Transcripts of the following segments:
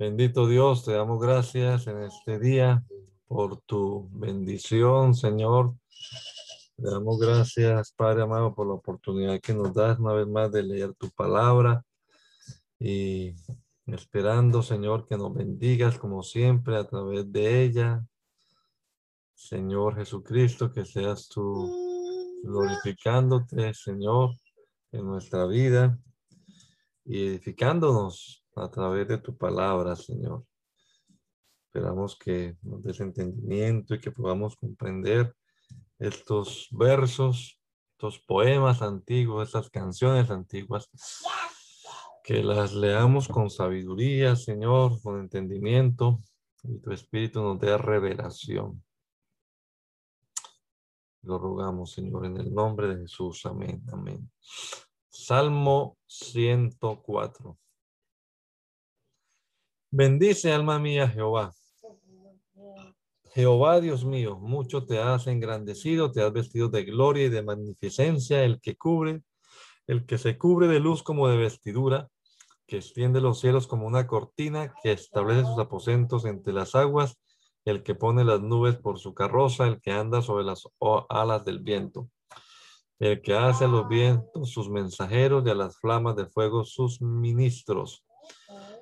Bendito Dios, te damos gracias en este día por tu bendición, Señor. Te damos gracias, Padre amado, por la oportunidad que nos das una vez más de leer tu palabra y esperando, Señor, que nos bendigas como siempre a través de ella. Señor Jesucristo, que seas tú glorificándote, Señor, en nuestra vida y edificándonos a través de tu palabra, Señor. Esperamos que nos des entendimiento y que podamos comprender estos versos, estos poemas antiguos, estas canciones antiguas, que las leamos con sabiduría, Señor, con entendimiento, y tu Espíritu nos dé revelación. Lo rogamos, Señor, en el nombre de Jesús. Amén. Amén. Salmo 104. Bendice alma mía Jehová. Jehová Dios mío, mucho te has engrandecido, te has vestido de gloria y de magnificencia, el que cubre, el que se cubre de luz como de vestidura, que extiende los cielos como una cortina, que establece sus aposentos entre las aguas, el que pone las nubes por su carroza, el que anda sobre las alas del viento, el que hace a los vientos sus mensajeros y a las flamas de fuego sus ministros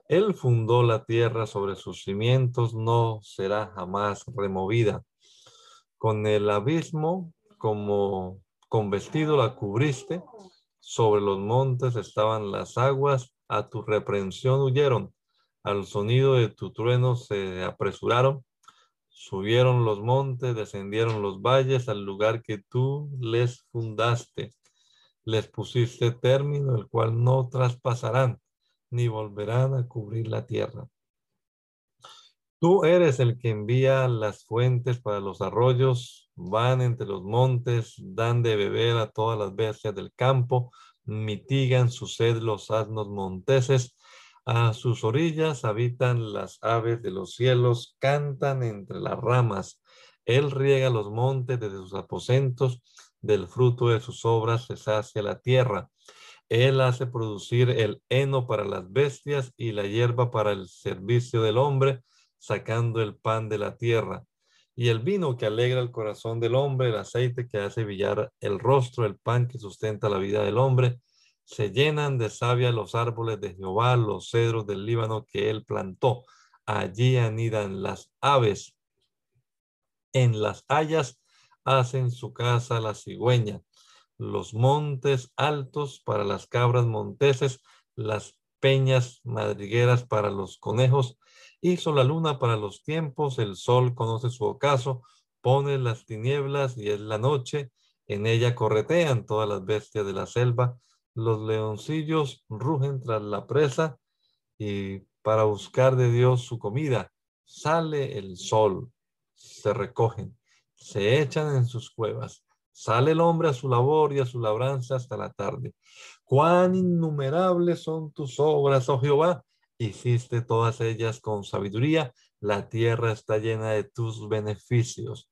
él fundó la tierra sobre sus cimientos, no será jamás removida. Con el abismo como con vestido la cubriste, sobre los montes estaban las aguas, a tu reprensión huyeron, al sonido de tu trueno se apresuraron, subieron los montes, descendieron los valles al lugar que tú les fundaste. Les pusiste término, el cual no traspasarán ni volverán a cubrir la tierra. Tú eres el que envía las fuentes para los arroyos, van entre los montes, dan de beber a todas las bestias del campo, mitigan su sed los asnos monteses, a sus orillas habitan las aves de los cielos, cantan entre las ramas. Él riega los montes desde sus aposentos, del fruto de sus obras se sacia la tierra. Él hace producir el heno para las bestias y la hierba para el servicio del hombre, sacando el pan de la tierra. Y el vino que alegra el corazón del hombre, el aceite que hace brillar el rostro, el pan que sustenta la vida del hombre, se llenan de savia los árboles de Jehová, los cedros del Líbano que él plantó. Allí anidan las aves. En las hayas hacen su casa la cigüeña los montes altos para las cabras monteses, las peñas madrigueras para los conejos, hizo la luna para los tiempos, el sol conoce su ocaso, pone las tinieblas y es la noche, en ella corretean todas las bestias de la selva, los leoncillos rugen tras la presa y para buscar de Dios su comida, sale el sol, se recogen, se echan en sus cuevas Sale el hombre a su labor y a su labranza hasta la tarde. Cuán innumerables son tus obras, oh Jehová. Hiciste todas ellas con sabiduría. La tierra está llena de tus beneficios.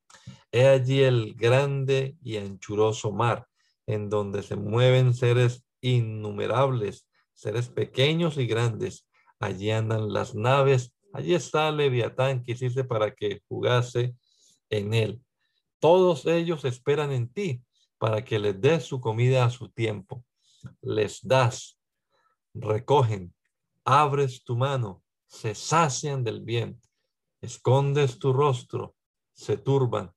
He allí el grande y anchuroso mar, en donde se mueven seres innumerables, seres pequeños y grandes. Allí andan las naves. Allí está Leviatán que hiciste para que jugase en él. Todos ellos esperan en ti para que les des su comida a su tiempo. Les das, recogen, abres tu mano, se sacian del bien, escondes tu rostro, se turban,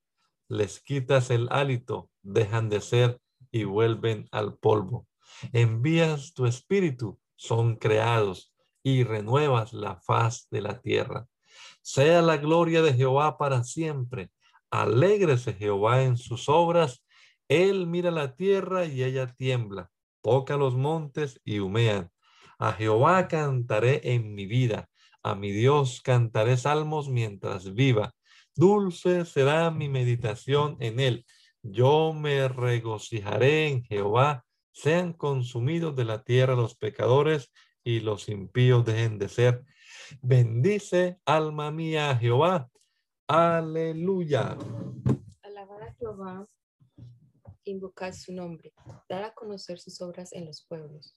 les quitas el hálito, dejan de ser y vuelven al polvo. Envías tu espíritu, son creados y renuevas la faz de la tierra. Sea la gloria de Jehová para siempre Alégrese Jehová en sus obras Él mira la tierra y ella tiembla, toca los montes y humean. A Jehová cantaré en mi vida, a mi Dios cantaré salmos mientras viva. Dulce será mi meditación en él. Yo me regocijaré en Jehová. Sean consumidos de la tierra los pecadores y los impíos dejen de ser. Bendice, alma mía, a Jehová. Aleluya. Alabad a Jehová, invocad su nombre, dad a conocer sus obras en los pueblos.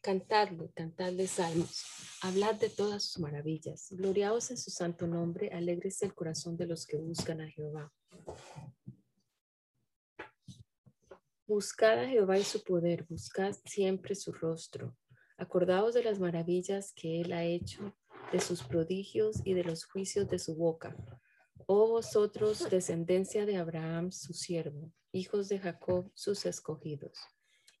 Cantadle, cantadle salmos, hablad de todas sus maravillas, gloriaos en su santo nombre, alegres el corazón de los que buscan a Jehová. Buscad a Jehová y su poder, buscad siempre su rostro. Acordaos de las maravillas que él ha hecho, de sus prodigios y de los juicios de su boca. Oh vosotros, descendencia de Abraham, su siervo, hijos de Jacob, sus escogidos.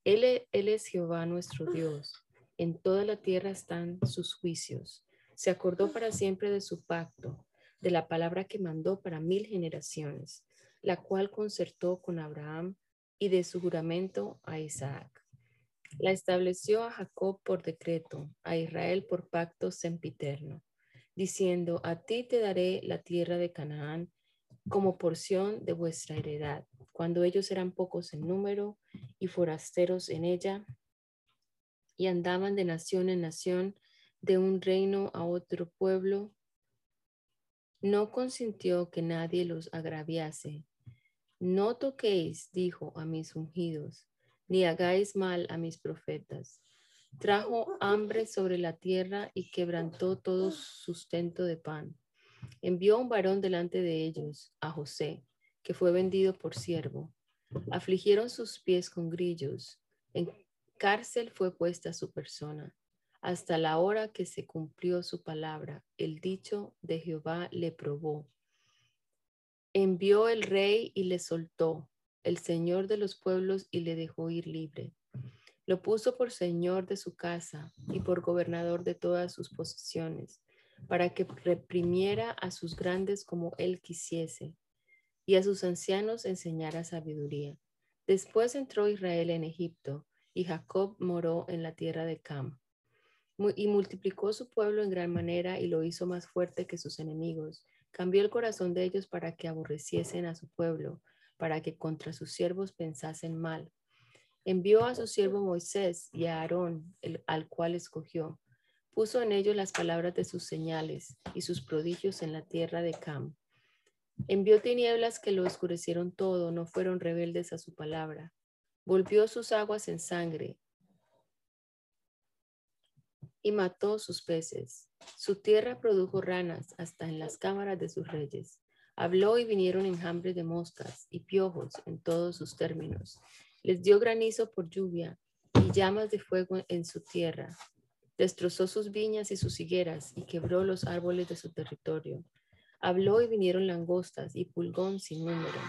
Él, él es Jehová nuestro Dios. En toda la tierra están sus juicios. Se acordó para siempre de su pacto, de la palabra que mandó para mil generaciones, la cual concertó con Abraham y de su juramento a Isaac. La estableció a Jacob por decreto, a Israel por pacto sempiterno, diciendo, a ti te daré la tierra de Canaán como porción de vuestra heredad, cuando ellos eran pocos en número y forasteros en ella, y andaban de nación en nación, de un reino a otro pueblo, no consintió que nadie los agraviase. No toquéis, dijo a mis ungidos, ni hagáis mal a mis profetas. Trajo hambre sobre la tierra y quebrantó todo sustento de pan. Envió un varón delante de ellos, a José, que fue vendido por siervo. Afligieron sus pies con grillos. En cárcel fue puesta su persona. Hasta la hora que se cumplió su palabra, el dicho de Jehová le probó. Envió el rey y le soltó el Señor de los pueblos y le dejó ir libre. Lo puso por Señor de su casa y por gobernador de todas sus posesiones, para que reprimiera a sus grandes como él quisiese, y a sus ancianos enseñara sabiduría. Después entró Israel en Egipto, y Jacob moró en la tierra de Cam. Y multiplicó su pueblo en gran manera y lo hizo más fuerte que sus enemigos. Cambió el corazón de ellos para que aborreciesen a su pueblo para que contra sus siervos pensasen mal. Envió a su siervo Moisés y a Aarón, al cual escogió. Puso en ellos las palabras de sus señales y sus prodigios en la tierra de Cam. Envió tinieblas que lo oscurecieron todo, no fueron rebeldes a su palabra. Volvió sus aguas en sangre y mató sus peces. Su tierra produjo ranas hasta en las cámaras de sus reyes. Habló y vinieron enjambres de moscas y piojos en todos sus términos. Les dio granizo por lluvia y llamas de fuego en su tierra. Destrozó sus viñas y sus higueras y quebró los árboles de su territorio. Habló y vinieron langostas y pulgón sin número.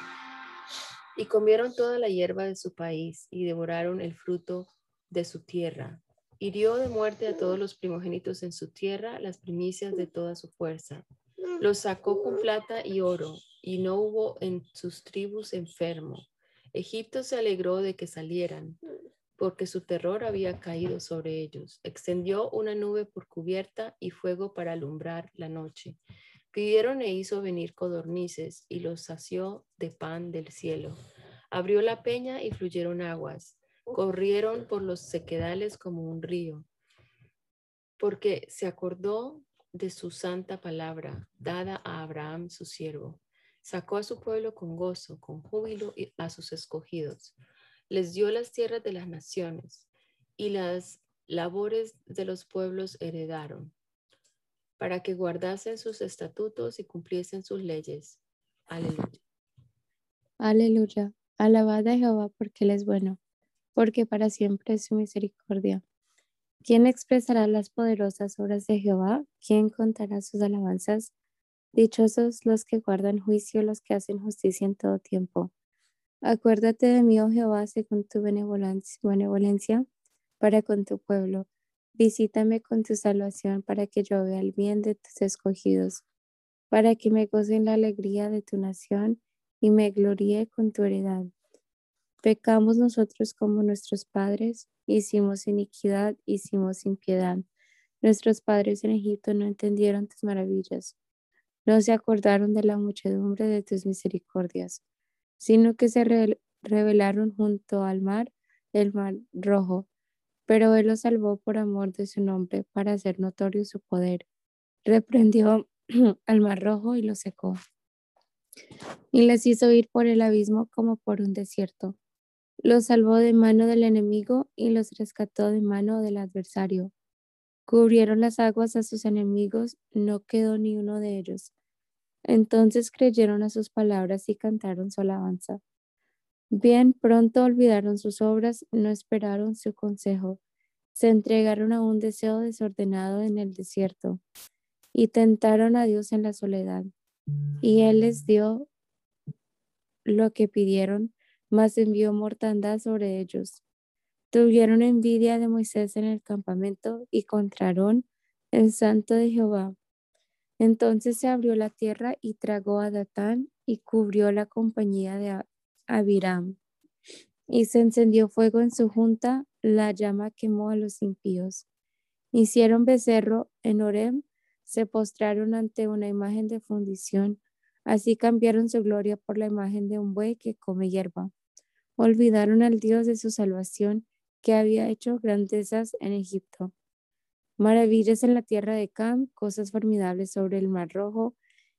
Y comieron toda la hierba de su país y devoraron el fruto de su tierra. Hirió de muerte a todos los primogénitos en su tierra, las primicias de toda su fuerza. Los sacó con plata y oro, y no hubo en sus tribus enfermo. Egipto se alegró de que salieran, porque su terror había caído sobre ellos. Extendió una nube por cubierta y fuego para alumbrar la noche. Pidieron e hizo venir codornices y los sació de pan del cielo. Abrió la peña y fluyeron aguas. Corrieron por los sequedales como un río. Porque se acordó de su santa palabra dada a Abraham su siervo. Sacó a su pueblo con gozo, con júbilo y a sus escogidos. Les dio las tierras de las naciones y las labores de los pueblos heredaron, para que guardasen sus estatutos y cumpliesen sus leyes. Aleluya. Aleluya. Alabad a Jehová porque Él es bueno, porque para siempre es su misericordia. ¿Quién expresará las poderosas obras de Jehová? ¿Quién contará sus alabanzas? Dichosos los que guardan juicio, los que hacen justicia en todo tiempo. Acuérdate de mí, oh Jehová, según tu benevolencia para con tu pueblo. Visítame con tu salvación para que yo vea el bien de tus escogidos, para que me goce en la alegría de tu nación y me gloríe con tu heredad. Pecamos nosotros como nuestros padres, hicimos iniquidad, hicimos impiedad. Nuestros padres en Egipto no entendieron tus maravillas, no se acordaron de la muchedumbre de tus misericordias, sino que se rebelaron junto al mar, el mar rojo. Pero él los salvó por amor de su nombre, para hacer notorio su poder. Reprendió al mar rojo y lo secó. Y les hizo ir por el abismo como por un desierto. Los salvó de mano del enemigo y los rescató de mano del adversario. Cubrieron las aguas a sus enemigos, no quedó ni uno de ellos. Entonces creyeron a sus palabras y cantaron su alabanza. Bien pronto olvidaron sus obras, no esperaron su consejo, se entregaron a un deseo desordenado en el desierto y tentaron a Dios en la soledad. Y Él les dio lo que pidieron mas envió mortandad sobre ellos. Tuvieron envidia de Moisés en el campamento y contraron el santo de Jehová. Entonces se abrió la tierra y tragó a Datán y cubrió la compañía de Abiram. Y se encendió fuego en su junta, la llama quemó a los impíos. Hicieron becerro en Orem, se postraron ante una imagen de fundición, así cambiaron su gloria por la imagen de un buey que come hierba olvidaron al Dios de su salvación que había hecho grandezas en Egipto. Maravillas en la tierra de Cam, cosas formidables sobre el mar rojo,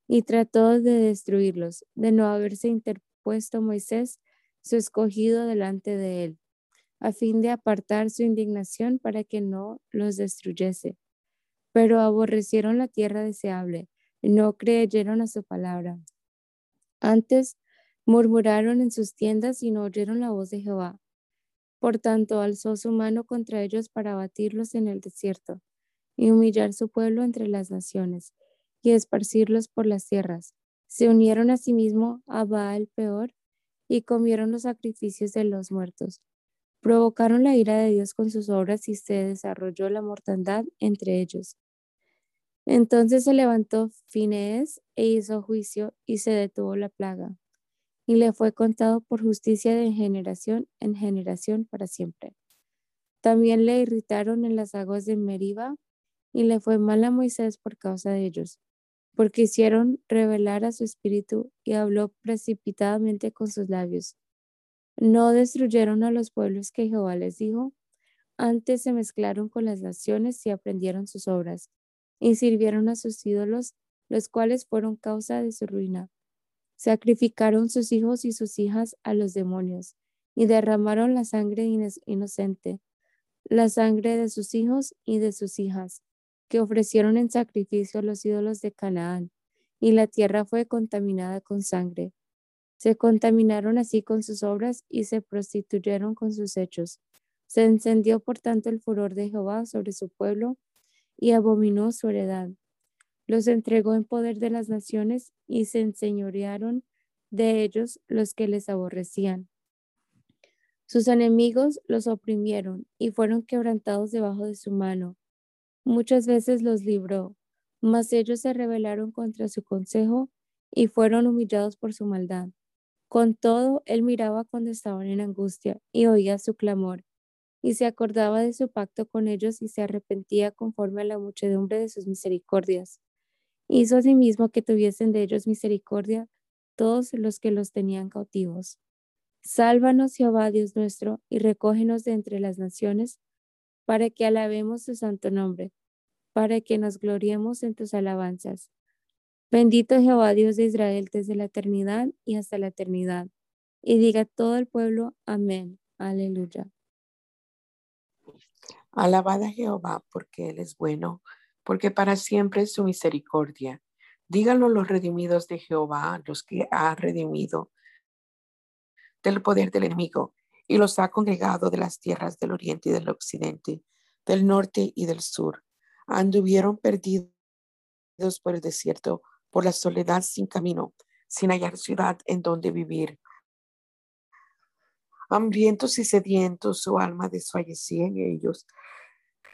y trató de destruirlos, de no haberse interpuesto Moisés, su escogido, delante de él, a fin de apartar su indignación para que no los destruyese. Pero aborrecieron la tierra deseable, no creyeron a su palabra. Antes Murmuraron en sus tiendas y no oyeron la voz de Jehová. Por tanto, alzó su mano contra ellos para abatirlos en el desierto y humillar su pueblo entre las naciones y esparcirlos por las tierras. Se unieron a sí a Baal peor y comieron los sacrificios de los muertos. Provocaron la ira de Dios con sus obras y se desarrolló la mortandad entre ellos. Entonces se levantó Finees e hizo juicio y se detuvo la plaga y le fue contado por justicia de generación en generación para siempre. También le irritaron en las aguas de Meriba y le fue mal a Moisés por causa de ellos, porque hicieron revelar a su espíritu y habló precipitadamente con sus labios. No destruyeron a los pueblos que Jehová les dijo, antes se mezclaron con las naciones y aprendieron sus obras, y sirvieron a sus ídolos, los cuales fueron causa de su ruina Sacrificaron sus hijos y sus hijas a los demonios y derramaron la sangre inocente, la sangre de sus hijos y de sus hijas, que ofrecieron en sacrificio a los ídolos de Canaán, y la tierra fue contaminada con sangre. Se contaminaron así con sus obras y se prostituyeron con sus hechos. Se encendió por tanto el furor de Jehová sobre su pueblo y abominó su heredad los entregó en poder de las naciones y se enseñorearon de ellos los que les aborrecían. Sus enemigos los oprimieron y fueron quebrantados debajo de su mano. Muchas veces los libró, mas ellos se rebelaron contra su consejo y fueron humillados por su maldad. Con todo, él miraba cuando estaban en angustia y oía su clamor, y se acordaba de su pacto con ellos y se arrepentía conforme a la muchedumbre de sus misericordias. Hizo asimismo que tuviesen de ellos misericordia todos los que los tenían cautivos. Sálvanos, Jehová Dios nuestro, y recógenos de entre las naciones, para que alabemos tu santo nombre, para que nos gloriemos en tus alabanzas. Bendito Jehová Dios de Israel desde la eternidad y hasta la eternidad. Y diga todo el pueblo, amén. Aleluya. Alabada Jehová, porque Él es bueno porque para siempre su misericordia. Díganlo los redimidos de Jehová, los que ha redimido del poder del enemigo y los ha congregado de las tierras del oriente y del occidente, del norte y del sur. Anduvieron perdidos por el desierto, por la soledad sin camino, sin hallar ciudad en donde vivir. Hambrientos y sedientos, su alma desfallecía en ellos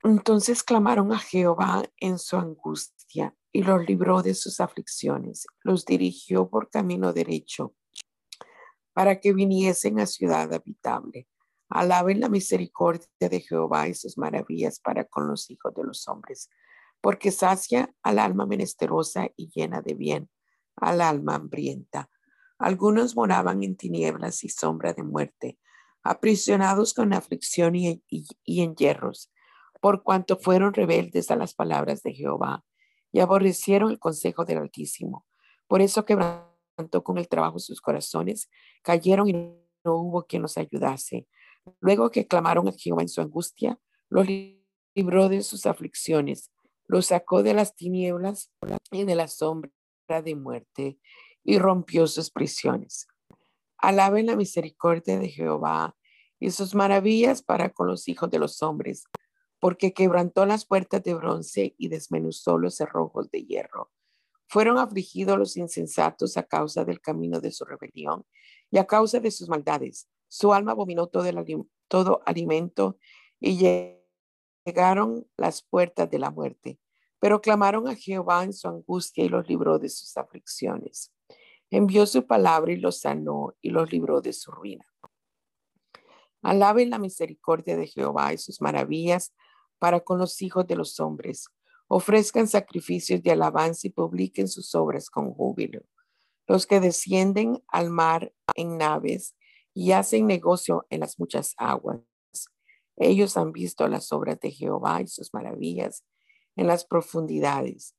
entonces clamaron a Jehová en su angustia y los libró de sus aflicciones, los dirigió por camino derecho para que viniesen a ciudad habitable. Alaben la misericordia de Jehová y sus maravillas para con los hijos de los hombres, porque sacia al alma menesterosa y llena de bien, al alma hambrienta. Algunos moraban en tinieblas y sombra de muerte, aprisionados con aflicción y, en hierros, por cuanto fueron rebeldes a las palabras de Jehová y aborrecieron el consejo del Altísimo. Por eso quebrantó con el trabajo sus corazones, cayeron y no hubo quien los ayudase. Luego que clamaron a Jehová en su angustia, los libró de sus aflicciones, los sacó de las tinieblas y de la sombra de muerte y rompió sus prisiones. Alaben la misericordia de Jehová y sus maravillas para con los hijos de los hombres, porque quebrantó las puertas de bronce y desmenuzó los cerrojos de hierro. Fueron afligidos los insensatos a causa del camino de su rebelión y a causa de sus maldades. Su alma abominó todo, todo alimento y llegaron las puertas de la muerte. Pero clamaron a Jehová en su angustia y los libró de sus aflicciones. Envió su palabra y los sanó y los libró de su ruina. Alaben la misericordia de Jehová y sus maravillas para con los hijos de los hombres. Ofrezcan sacrificios de alabanza y publiquen sus obras con júbilo. Los que descienden al mar en naves y hacen negocio en las muchas aguas. Ellos han visto las obras de Jehová y sus maravillas en las profundidades,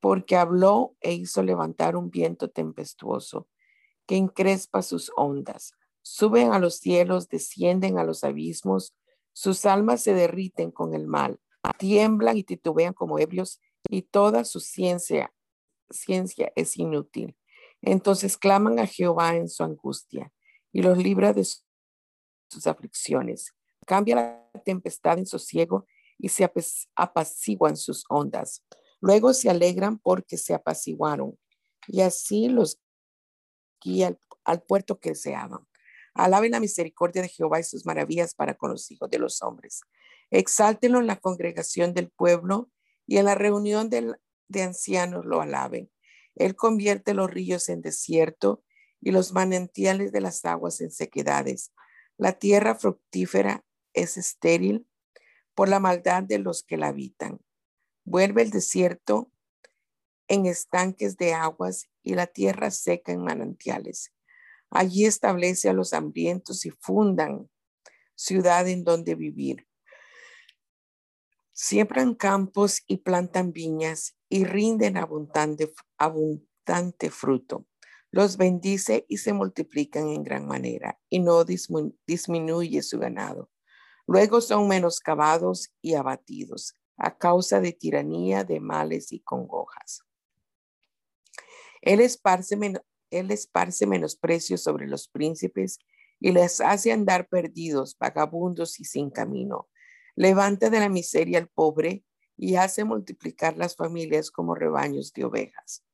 porque habló e hizo levantar un viento tempestuoso que encrespa sus ondas. Suben a los cielos, descienden a los abismos, sus almas se derriten con el mal, tiemblan y titubean como ebrios, y toda su ciencia, ciencia es inútil. Entonces claman a Jehová en su angustia y los libra de sus aflicciones. Cambia la tempestad en sosiego y se apaciguan sus ondas. Luego se alegran porque se apaciguaron y así los guía al, puerto que deseaban. Alaben la misericordia de Jehová y sus maravillas para con los hijos de los hombres. Exáltenlo en la congregación del pueblo y en la reunión de ancianos lo alaben. Él convierte los ríos en desierto y los manantiales de las aguas en sequedades. La tierra fructífera es estéril por la maldad de los que la habitan. Vuelve el desierto en estanques de aguas y la tierra seca en manantiales. Allí establece a los hambrientos y fundan ciudad en donde vivir. Siembran campos y plantan viñas y rinden abundante, abundante fruto los bendice y se multiplican en gran manera y no disminuye su ganado. Luego son menoscabados y abatidos a causa de tiranía, de males y congojas. Él esparce, él esparce menosprecio sobre los príncipes y les hace andar perdidos, vagabundos y sin camino. Levanta de la miseria al pobre y hace multiplicar las familias como rebaños de ovejas.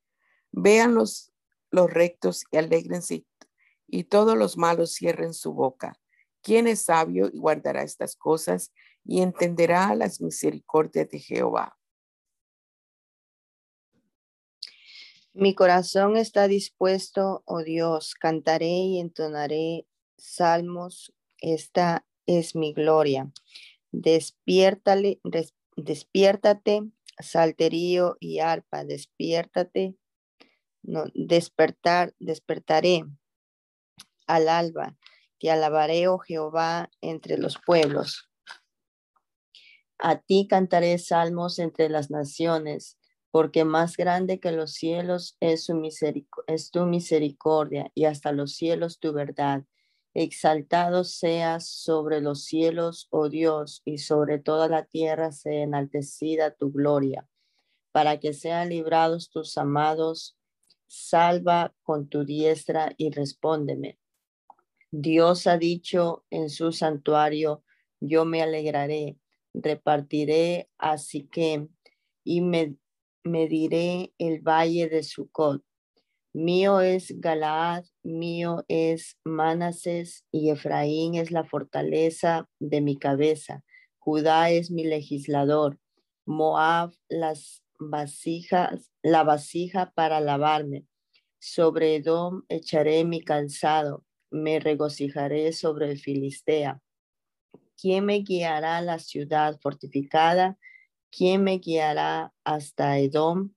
Vean los los rectos y alegrense, y todos los malos cierren su boca. ¿Quién es sabio y guardará estas cosas y entenderá las misericordias de Jehová? Mi corazón está dispuesto, oh Dios, cantaré y entonaré salmos. Esta es mi gloria. Despiértale, despiértate, salterío y arpa, despiértate, no, despertar, despertaré al alba, te alabaré, oh Jehová, entre los pueblos. A ti cantaré salmos entre las naciones, porque más grande que los cielos es, tu misericordia y hasta los cielos tu verdad. Exaltado seas sobre los cielos, oh Dios, y sobre toda la tierra sea enaltecida tu gloria, para que sean librados tus amados salva con tu diestra y respóndeme. Dios ha dicho en su santuario, yo me alegraré, repartiré así que y me, diré el valle de Sucot. Mío es Galaad, mío es Manases y Efraín es la fortaleza de mi cabeza. Judá es mi legislador. Moab las vasijas, la vasija para lavarme. Sobre Edom echaré mi calzado, me regocijaré sobre el Filistea. ¿Quién me guiará a la ciudad fortificada? ¿Quién me guiará hasta Edom?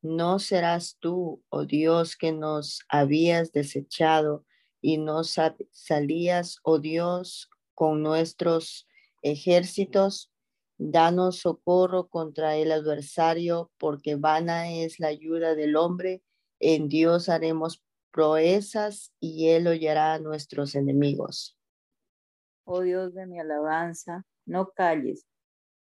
No serás tú, oh Dios, que nos habías desechado y nos salías, oh Dios, con nuestros ejércitos. Danos socorro contra el adversario, porque vana es la ayuda del hombre. En Dios haremos proezas y Él hollará a nuestros enemigos. Oh Dios de mi alabanza, no calles,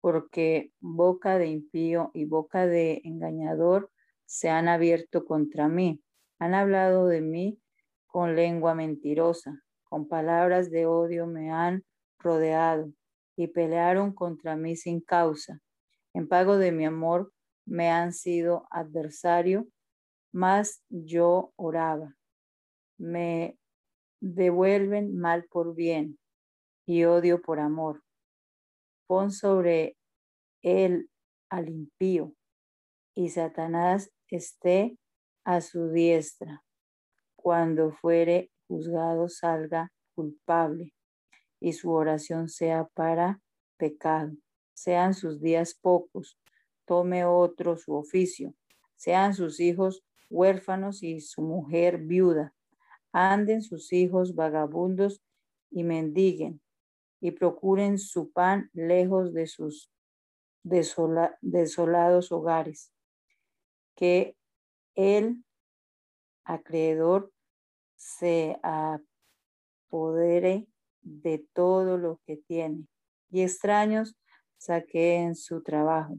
porque boca de impío y boca de engañador se han abierto contra mí. Han hablado de mí con lengua mentirosa, con palabras de odio me han rodeado y pelearon contra mí sin causa. En pago de mi amor me han sido adversario, mas yo oraba. Me devuelven mal por bien y odio por amor. Pon sobre él al impío y Satanás esté a su diestra. Cuando fuere juzgado salga culpable y su oración sea para pecado. Sean sus días pocos, tome otro su oficio. Sean sus hijos huérfanos y su mujer viuda. Anden sus hijos vagabundos y mendiguen y procuren su pan lejos de sus desolados hogares. Que el acreedor se apodere de todo lo que tiene y extraños saqueen su trabajo.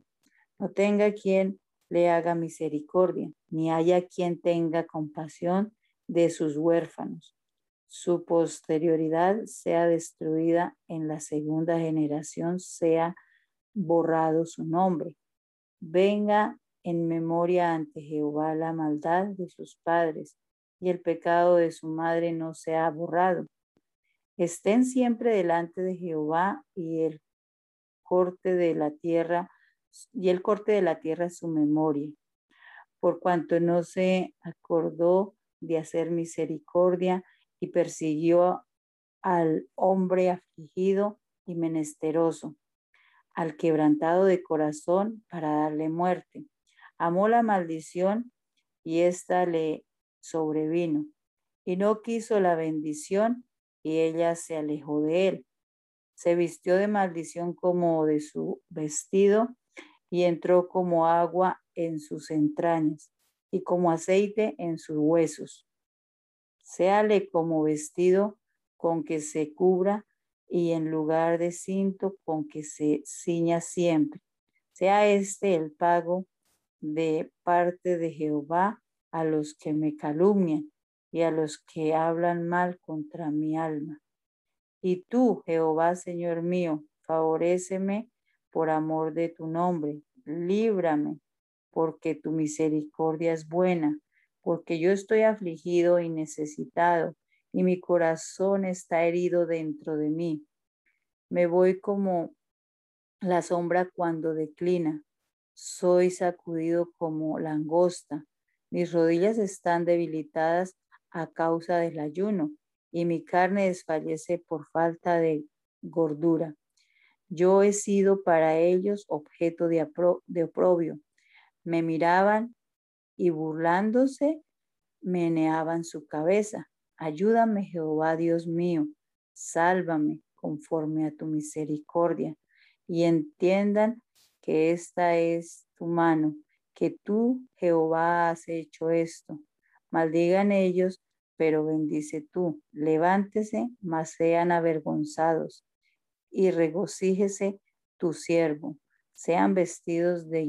No tenga quien le haga misericordia, ni haya quien tenga compasión de sus huérfanos su posterioridad sea destruida en la segunda generación, sea borrado su nombre. Venga en memoria ante Jehová la maldad de sus padres y el pecado de su madre no sea borrado. Estén siempre delante de Jehová y el corte de la tierra y el corte de la tierra su memoria. Por cuanto no se acordó de hacer misericordia y persiguió al hombre afligido y menesteroso, al quebrantado de corazón para darle muerte. Amó la maldición y ésta le sobrevino, y no quiso la bendición y ella se alejó de él. Se vistió de maldición como de su vestido y entró como agua en sus entrañas y como aceite en sus huesos séale como vestido con que se cubra y en lugar de cinto con que se ciña siempre. Sea este el pago de parte de Jehová a los que me calumnian y a los que hablan mal contra mi alma. Y tú, Jehová, Señor mío, favoréceme por amor de tu nombre, líbrame, porque tu misericordia es buena porque yo estoy afligido y necesitado, y mi corazón está herido dentro de mí. Me voy como la sombra cuando declina. Soy sacudido como langosta. Mis rodillas están debilitadas a causa del ayuno y mi carne desfallece por falta de gordura. Yo he sido para ellos objeto de, de oprobio. Me miraban y burlándose meneaban su cabeza. Ayúdame, Jehová Dios mío, sálvame conforme a tu misericordia y entiendan que esta es tu mano, que tú, Jehová, has hecho esto. Maldigan ellos, pero bendice tú. Levántese, mas sean avergonzados y regocíjese tu siervo. Sean vestidos de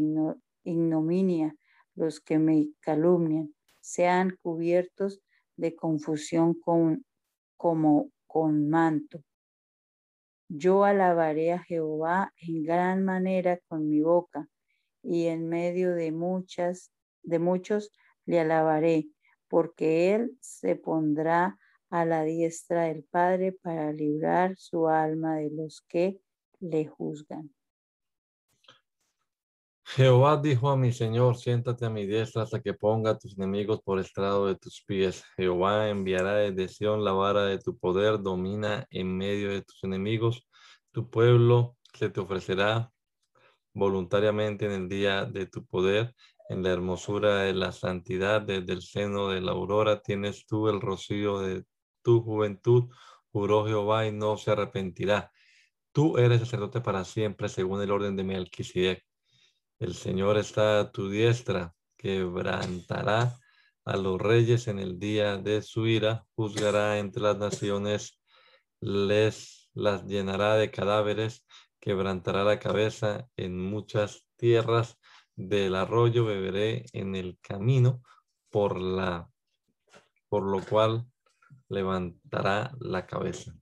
ignominia los que me calumnian, sean cubiertos de confusión con, como con manto. Yo alabaré a Jehová en gran manera con mi boca, y en medio de muchas, de muchos le alabaré, porque él se pondrá a la diestra del Padre para librar su alma de los que le juzgan. Jehová dijo a mi Señor, siéntate a mi diestra hasta que ponga a tus enemigos por estrado de tus pies. Jehová enviará desde Sión la vara de tu poder, domina en medio de tus enemigos. Tu pueblo se te ofrecerá voluntariamente en el día de tu poder, en la hermosura de la santidad, desde el seno de la aurora tienes tú el rocío de tu juventud, juró Jehová y no se arrepentirá. Tú eres sacerdote para siempre, según el orden de Melquisedec. El Señor está a tu diestra, quebrantará a los reyes en el día de su ira, juzgará entre las naciones, les las llenará de cadáveres, quebrantará la cabeza en muchas tierras, del arroyo beberé en el camino, por la por lo cual levantará la cabeza.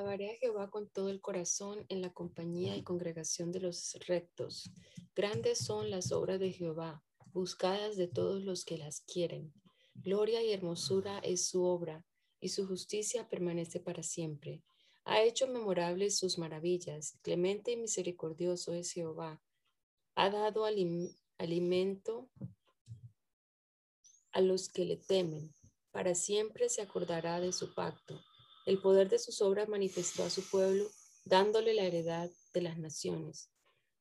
Alabaré a Jehová con todo el corazón en la compañía y congregación de los rectos. Grandes son las obras de Jehová, buscadas de todos los que las quieren. Gloria y hermosura es su obra, y su justicia permanece para siempre. Ha hecho memorables sus maravillas. Clemente y misericordioso es Jehová. Ha dado alimento a los que le temen. Para siempre se acordará de su pacto el poder de sus obras manifestó a su pueblo, dándole la heredad de las naciones.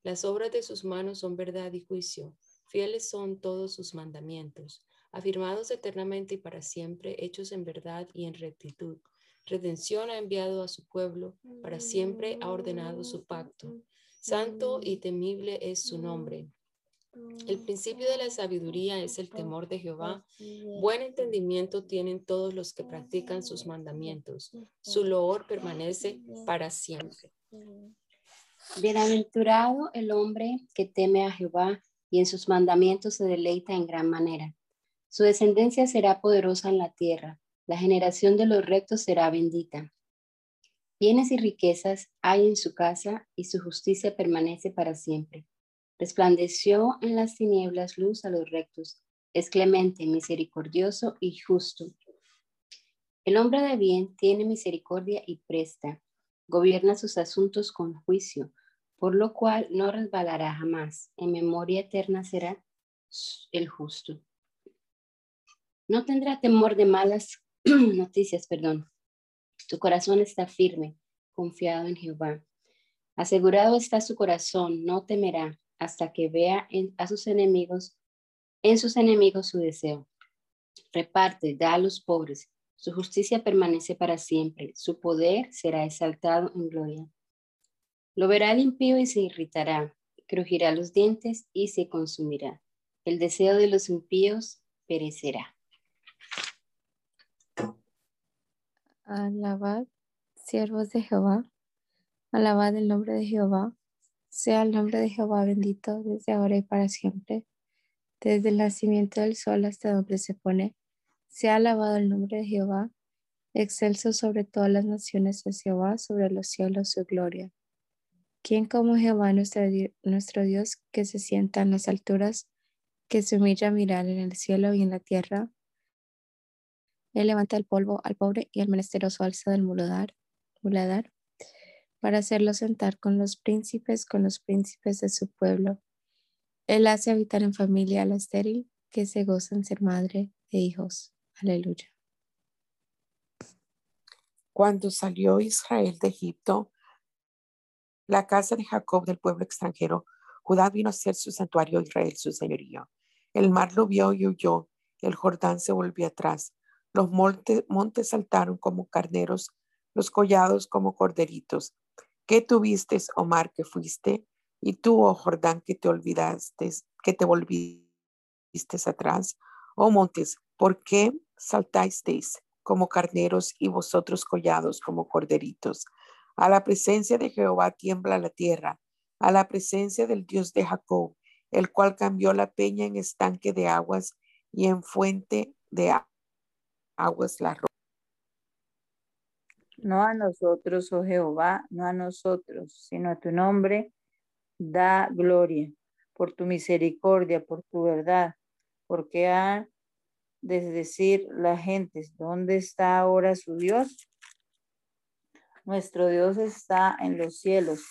Las obras de sus manos son verdad y juicio. Fieles son todos sus mandamientos, afirmados eternamente y para siempre, hechos en verdad y en rectitud. Redención ha enviado a su pueblo, para siempre ha ordenado su pacto. Santo y temible es su nombre. El principio de la sabiduría es el temor de Jehová. Buen entendimiento tienen todos los que practican sus mandamientos. Su loor permanece para siempre. Bienaventurado el hombre que teme a Jehová y en sus mandamientos se deleita en gran manera. Su descendencia será poderosa en la tierra. La generación de los rectos será bendita. Bienes y riquezas hay en su casa y su justicia permanece para siempre. Resplandeció en las tinieblas luz a los rectos. Es clemente, misericordioso y justo. El hombre de bien tiene misericordia y presta. Gobierna sus asuntos con juicio, por lo cual no resbalará jamás. En memoria eterna será el justo. No tendrá temor de malas noticias, perdón. Tu corazón está firme, confiado en Jehová. Asegurado está su corazón, no temerá hasta que vea a sus enemigos, en sus enemigos su deseo. Reparte, da a los pobres, su justicia permanece para siempre, su poder será exaltado en gloria. Lo verá el impío y se irritará, crujirá los dientes y se consumirá. El deseo de los impíos perecerá. Alabad, siervos de Jehová, alabad el nombre de Jehová, sea el nombre de Jehová bendito desde ahora y para siempre. Desde el nacimiento del sol hasta donde se pone, sea alabado el nombre de Jehová, excelso sobre todas las naciones de Jehová, sobre los cielos su gloria. ¿Quién como Jehová nuestro, nuestro Dios que se sienta en las alturas, que se humilla a mirar en el cielo y en la tierra? Él levanta el polvo al pobre y al menesteroso alza del muladar. muladar para hacerlo sentar con los príncipes, con los príncipes de su pueblo. Él hace habitar en familia a la estéril, que se goza en ser madre de hijos. Aleluya. Cuando salió Israel de Egipto, la casa de Jacob del pueblo extranjero, Judá vino a ser su santuario, Israel su señorío. El mar lo vio y huyó, el Jordán se volvió atrás, los montes, montes saltaron como carneros, los collados como corderitos. ¿Qué tuviste, Omar, que fuiste? Y tú, oh Jordán, que te olvidaste, que te volviste atrás. Oh montes, ¿por qué saltasteis como carneros y vosotros collados como corderitos? A la presencia de Jehová tiembla la tierra, a la presencia del Dios de Jacob, el cual cambió la peña en estanque de aguas y en fuente de aguas la roca. No a nosotros, oh Jehová, no a nosotros, sino a tu nombre, da gloria por tu misericordia, por tu verdad, porque ha de decir la gente, ¿dónde está ahora su Dios? Nuestro Dios está en los cielos.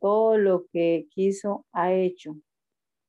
Todo lo que quiso ha hecho.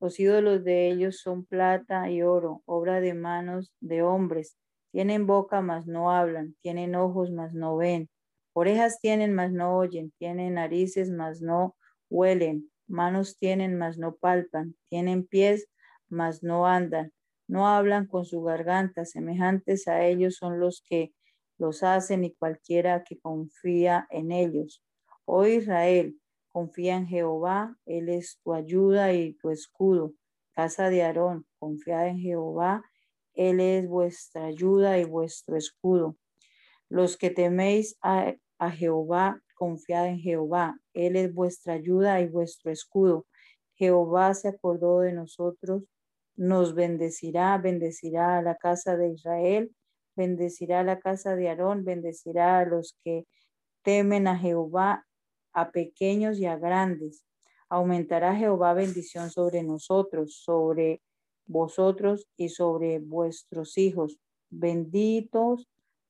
Los ídolos de ellos son plata y oro, obra de manos de hombres. Tienen boca, mas no hablan. Tienen ojos, mas no ven. Orejas tienen, mas no oyen. Tienen narices, mas no huelen. Manos tienen, mas no palpan. Tienen pies, mas no andan. No hablan con su garganta. Semejantes a ellos son los que los hacen y cualquiera que confía en ellos. Oh Israel, confía en Jehová, Él es tu ayuda y tu escudo. Casa de Aarón, confiad en Jehová, Él es vuestra ayuda y vuestro escudo. Los que teméis a, a Jehová, confiad en Jehová, Él es vuestra ayuda y vuestro escudo. Jehová se acordó de nosotros, nos bendecirá, bendecirá a la casa de Israel bendecirá la casa de Aarón, bendecirá a los que temen a Jehová, a pequeños y a grandes. Aumentará Jehová bendición sobre nosotros, sobre vosotros y sobre vuestros hijos. Benditos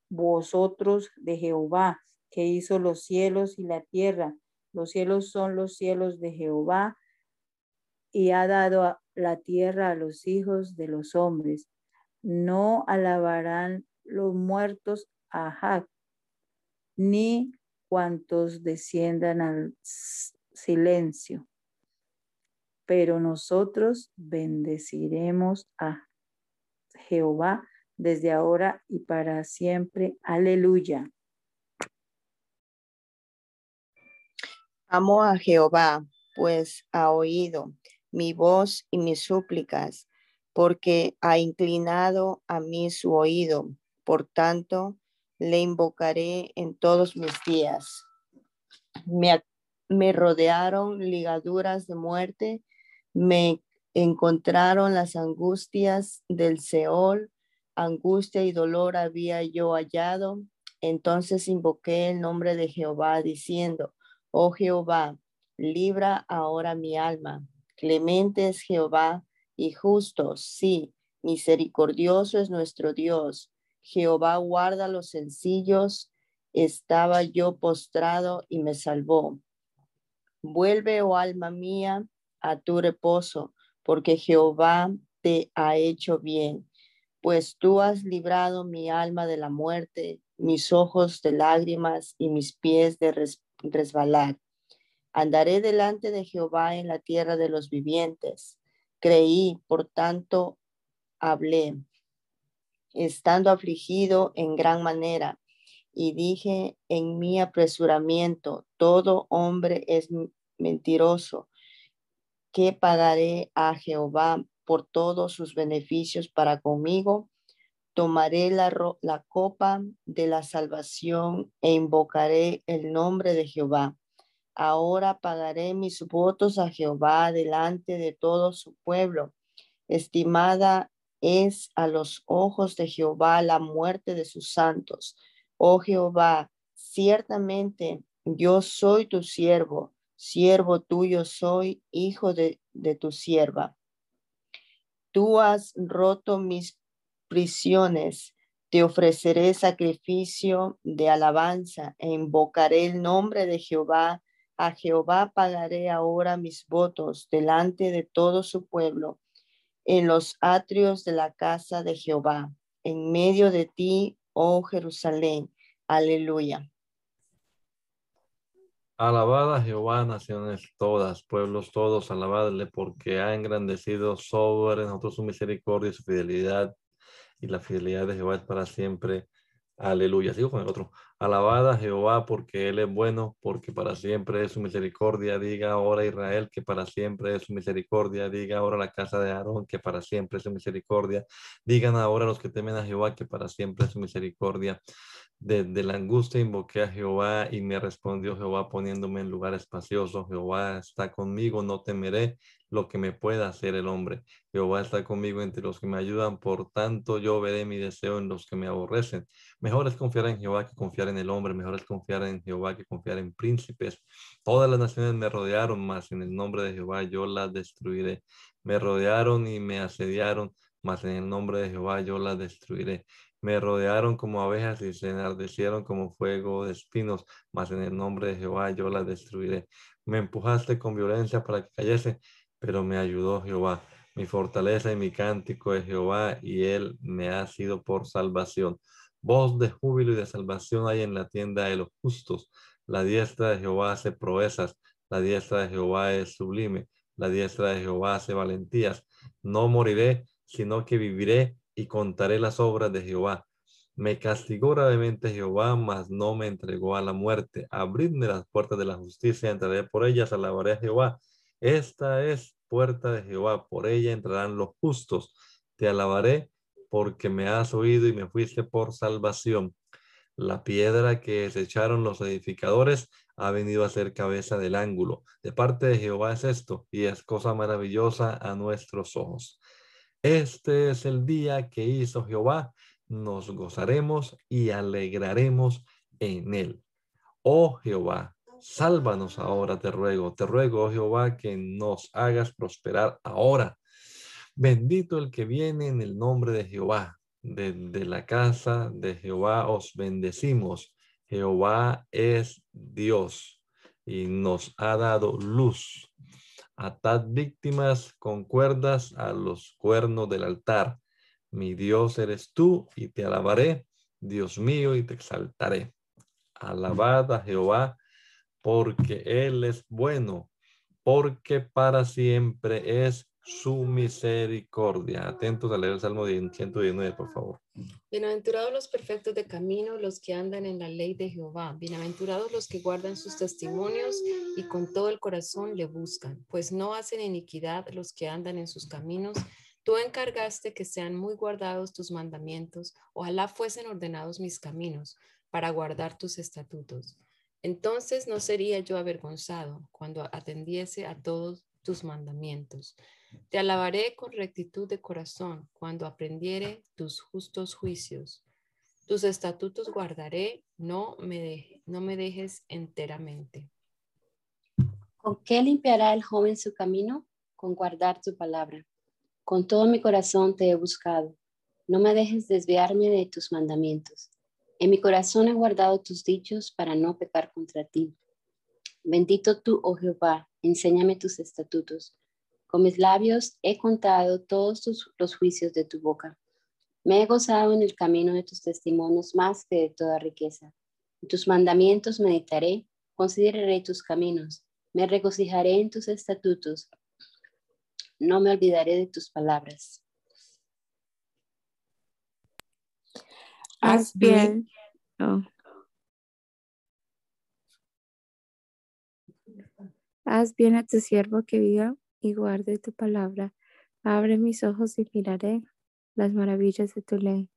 vosotros de Jehová, que hizo los cielos y la tierra. Los cielos son los cielos de Jehová y ha dado la tierra a los hijos de los hombres. No alabarán los muertos a Jac, ni cuantos desciendan al silencio. Pero nosotros bendeciremos a Jehová desde ahora y para siempre. Aleluya. Amo a Jehová, pues ha oído mi voz y mis súplicas, porque ha inclinado a mí su oído por tanto, le invocaré en todos mis días. Me, rodearon ligaduras de muerte, me encontraron las angustias del Seol, angustia y dolor había yo hallado. Entonces invoqué el nombre de Jehová diciendo, oh Jehová, libra ahora mi alma. Clemente es Jehová y justo, sí, misericordioso es nuestro Dios Jehová guarda los sencillos, estaba yo postrado y me salvó. Vuelve, oh alma mía, a tu reposo, porque Jehová te ha hecho bien, pues tú has librado mi alma de la muerte, mis ojos de lágrimas y mis pies de resbalar. Andaré delante de Jehová en la tierra de los vivientes. Creí, por tanto, hablé estando afligido en gran manera. Y dije en mi apresuramiento, todo hombre es mentiroso. ¿Qué pagaré a Jehová por todos sus beneficios para conmigo? Tomaré la, la copa de la salvación e invocaré el nombre de Jehová. Ahora pagaré mis votos a Jehová delante de todo su pueblo. Estimada es a los ojos de Jehová la muerte de sus santos. Oh Jehová, ciertamente yo soy tu siervo, siervo tuyo soy, hijo de, de tu sierva. Tú has roto mis prisiones, te ofreceré sacrificio de alabanza e invocaré el nombre de Jehová. A Jehová pagaré ahora mis votos delante de todo su pueblo en los atrios de la casa de Jehová, en medio de ti, oh Jerusalén. Aleluya. Alabada a Jehová, naciones todas, pueblos todos, alabadle porque ha engrandecido sobre nosotros su misericordia y su fidelidad, y la fidelidad de Jehová es para siempre. Aleluya. Sigo con el otro. Alabada a Jehová porque Él es bueno, porque para siempre es su misericordia. Diga ahora Israel que para siempre es su misericordia. Diga ahora la casa de Aarón que para siempre es su misericordia. Digan ahora los que temen a Jehová que para siempre es su misericordia. Desde la angustia invoqué a Jehová y me respondió Jehová poniéndome en lugar espacioso. Jehová está conmigo, no temeré lo que me pueda hacer el hombre. Jehová está conmigo entre los que me ayudan, por tanto yo veré mi deseo en los que me aborrecen. Mejor es confiar en Jehová que confiar en el hombre, mejor es confiar en Jehová que confiar en príncipes. Todas las naciones me rodearon, mas en el nombre de Jehová yo las destruiré. Me rodearon y me asediaron, mas en el nombre de Jehová yo las destruiré. Me rodearon como abejas y se enardecieron como fuego de espinos, mas en el nombre de Jehová yo las destruiré. Me empujaste con violencia para que cayese, pero me ayudó Jehová. Mi fortaleza y mi cántico de Jehová, y él me ha sido por salvación. Voz de júbilo y de salvación hay en la tienda de los justos. La diestra de Jehová hace proezas, la diestra de Jehová es sublime, la diestra de Jehová hace valentías. No moriré, sino que viviré y contaré las obras de Jehová. Me castigó gravemente Jehová, mas no me entregó a la muerte. Abridme las puertas de la justicia, entraré por ellas, alabaré a Jehová. Esta es puerta de Jehová, por ella entrarán los justos. Te alabaré porque me has oído y me fuiste por salvación. La piedra que desecharon los edificadores ha venido a ser cabeza del ángulo. De parte de Jehová es esto, y es cosa maravillosa a nuestros ojos. Este es el día que hizo Jehová, nos gozaremos y alegraremos en él. Oh Jehová, sálvanos ahora, te ruego, te ruego, oh Jehová, que nos hagas prosperar ahora. Bendito el que viene en el nombre de Jehová. Desde la casa de Jehová os bendecimos. Jehová es Dios y nos ha dado luz. Atad víctimas con cuerdas a los cuernos del altar. Mi Dios eres tú y te alabaré, Dios mío, y te exaltaré. Alabad a Jehová porque Él es bueno, porque para siempre es su misericordia. Atentos a leer el Salmo 119, por favor. Bienaventurados los perfectos de camino, los que andan en la ley de Jehová. Bienaventurados los que guardan sus testimonios y con todo el corazón le buscan, pues no hacen iniquidad los que andan en sus caminos. Tú encargaste que sean muy guardados tus mandamientos. Ojalá fuesen ordenados mis caminos para guardar tus estatutos. Entonces no sería yo avergonzado cuando atendiese a todos tus mandamientos. Te alabaré con rectitud de corazón cuando aprendiere tus justos juicios. Tus estatutos guardaré, no me, no me dejes enteramente. ¿Con qué limpiará el joven su camino? Con guardar tu palabra. Con todo mi corazón te he buscado. No me dejes desviarme de tus mandamientos. En mi corazón he guardado tus dichos para no pecar contra ti. Bendito tú, oh Jehová, enséñame tus estatutos. Con mis labios he contado todos los juicios de tu boca. Me he gozado en el camino de tus testimonios más que de toda riqueza. En tus mandamientos meditaré, consideraré tus caminos, me regocijaré en tus estatutos, no me olvidaré de tus palabras. Haz bien. Oh. Haz bien a tu siervo que viva y guarde tu palabra. Abre mis ojos y miraré las maravillas de tu ley.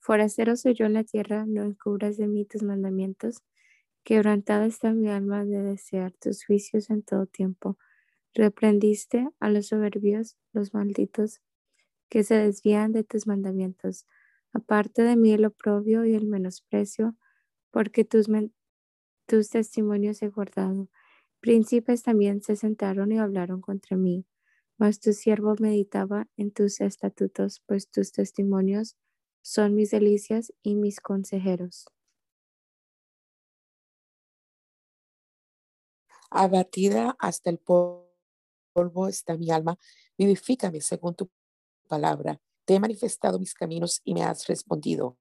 Forastero soy yo en la tierra, no encubras de mí tus mandamientos. Quebrantada está mi alma de desear tus juicios en todo tiempo. Reprendiste a los soberbios, los malditos, que se desvían de tus mandamientos. Aparte de mí el oprobio y el menosprecio, porque tus, tus testimonios he guardado. Príncipes también se sentaron y hablaron contra mí, mas tu siervo meditaba en tus estatutos, pues tus testimonios son mis delicias y mis consejeros. Abatida hasta el polvo está mi alma, vivifícame según tu palabra. Te he manifestado mis caminos y me has respondido.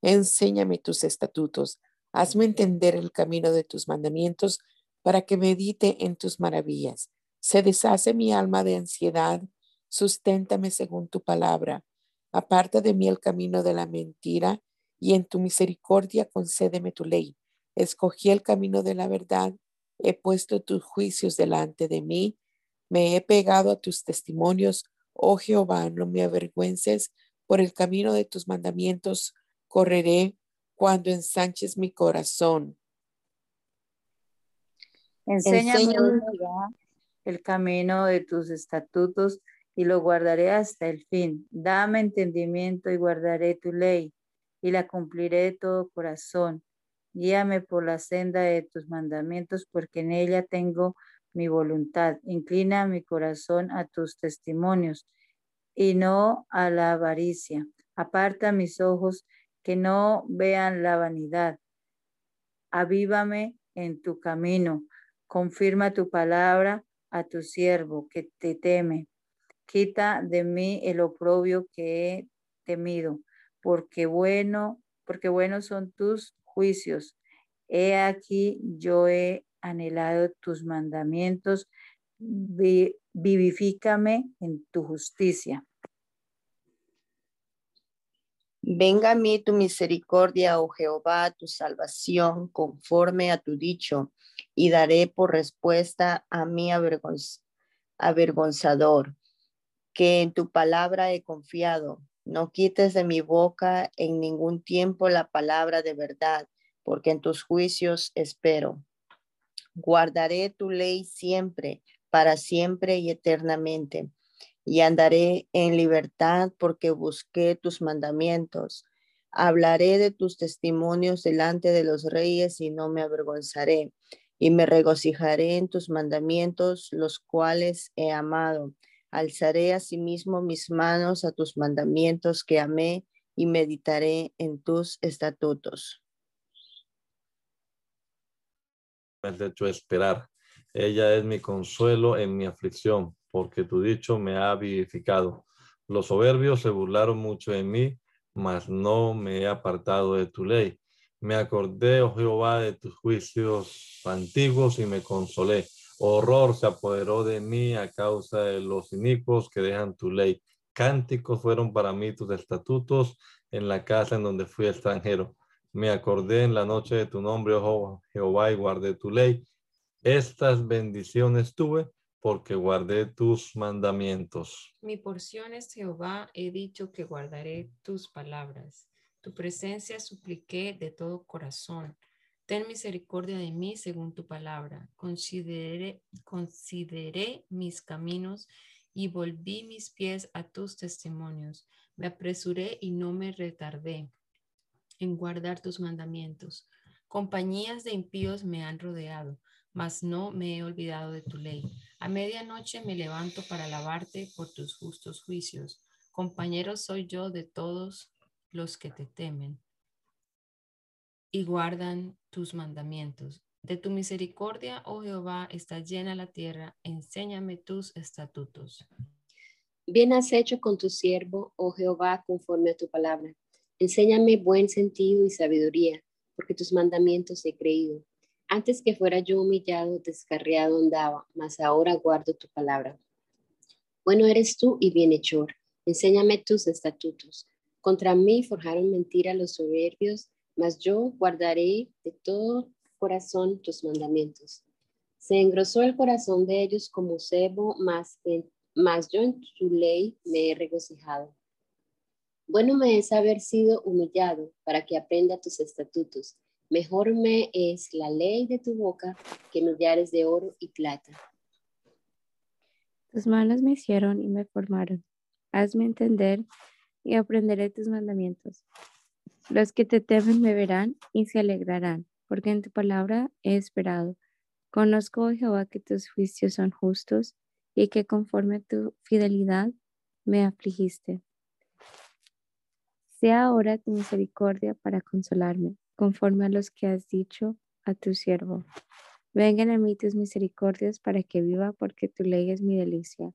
Enséñame tus estatutos, hazme entender el camino de tus mandamientos para que medite en tus maravillas. Se deshace mi alma de ansiedad, susténtame según tu palabra. Aparta de mí el camino de la mentira y en tu misericordia concédeme tu ley. Escogí el camino de la verdad, he puesto tus juicios delante de mí, me he pegado a tus testimonios. Oh Jehová, no me avergüences, por el camino de tus mandamientos correré cuando ensanches mi corazón. Enséñame, el camino de tus estatutos y lo guardaré hasta el fin. Dame entendimiento y guardaré tu ley y la cumpliré de todo corazón. Guíame por la senda de tus mandamientos porque en ella tengo mi voluntad. Inclina mi corazón a tus testimonios y no a la avaricia. Aparta mis ojos que no vean la vanidad. Avívame en tu camino. Confirma tu palabra a tu siervo que te teme. Quita de mí el oprobio que he temido, porque bueno, porque buenos son tus juicios. He aquí yo he anhelado tus mandamientos, vivifícame en tu justicia. Venga a mí tu misericordia, oh Jehová, tu salvación, conforme a tu dicho, y daré por respuesta a mi avergonzador, que en tu palabra he confiado. No quites de mi boca en ningún tiempo la palabra de verdad, porque en tus juicios espero. Guardaré tu ley siempre, para siempre y eternamente y andaré en libertad porque busqué tus mandamientos. Hablaré de tus testimonios delante de los reyes y no me avergonzaré, y me regocijaré en tus mandamientos, los cuales he amado. Alzaré asimismo mis manos a tus mandamientos que amé y meditaré en tus estatutos. de hecho esperar. Ella es mi consuelo en mi aflicción porque tu dicho me ha vivificado. Los soberbios se burlaron mucho de mí, mas no me he apartado de tu ley. Me acordé, oh Jehová, de tus juicios antiguos y me consolé. Horror se apoderó de mí a causa de los inicuos que dejan tu ley. Cánticos fueron para mí tus estatutos en la casa en donde fui extranjero. Me acordé en la noche de tu nombre, oh Jehová, y guardé tu ley. Estas bendiciones tuve porque guardé tus mandamientos. Mi porción es Jehová, he dicho que guardaré tus palabras. Tu presencia supliqué de todo corazón. Ten misericordia de mí según tu palabra. Consideré, consideré mis caminos y volví mis pies a tus testimonios. Me apresuré y no me retardé en guardar tus mandamientos. Compañías de impíos me han rodeado mas no me he olvidado de tu ley. A medianoche me levanto para alabarte por tus justos juicios. Compañero soy yo de todos los que te temen y guardan tus mandamientos. De tu misericordia, oh Jehová, está llena la tierra. Enséñame tus estatutos. Bien has hecho con tu siervo, oh Jehová, conforme a tu palabra. Enséñame buen sentido y sabiduría, porque tus mandamientos he creído. Antes que fuera yo humillado, descarriado andaba, mas ahora guardo tu palabra. Bueno eres tú y bienhechor, enséñame tus estatutos. Contra mí forjaron mentira los soberbios, mas yo guardaré de todo corazón tus mandamientos. Se engrosó el corazón de ellos como cebo, mas, mas yo en tu ley me he regocijado. Bueno me es haber sido humillado para que aprenda tus estatutos. Mejor me es la ley de tu boca que millares de oro y plata. Tus manos me hicieron y me formaron. Hazme entender y aprenderé tus mandamientos. Los que te temen me verán y se alegrarán, porque en tu palabra he esperado. Conozco, oh Jehová, que tus juicios son justos y que conforme a tu fidelidad me afligiste. Sea ahora tu misericordia para consolarme conforme a los que has dicho a tu siervo. Vengan a mí tus misericordias para que viva, porque tu ley es mi delicia.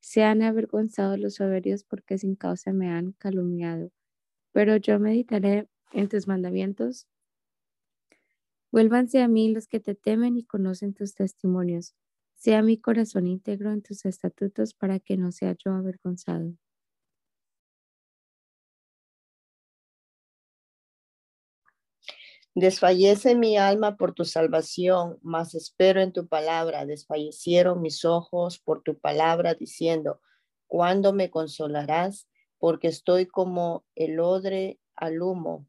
Sean avergonzados los soberbios, porque sin causa me han calumniado. Pero yo meditaré en tus mandamientos. Vuélvanse a mí los que te temen y conocen tus testimonios. Sea mi corazón íntegro en tus estatutos para que no sea yo avergonzado. Desfallece mi alma por tu salvación, mas espero en tu palabra. Desfallecieron mis ojos por tu palabra, diciendo, ¿cuándo me consolarás? Porque estoy como el odre al humo,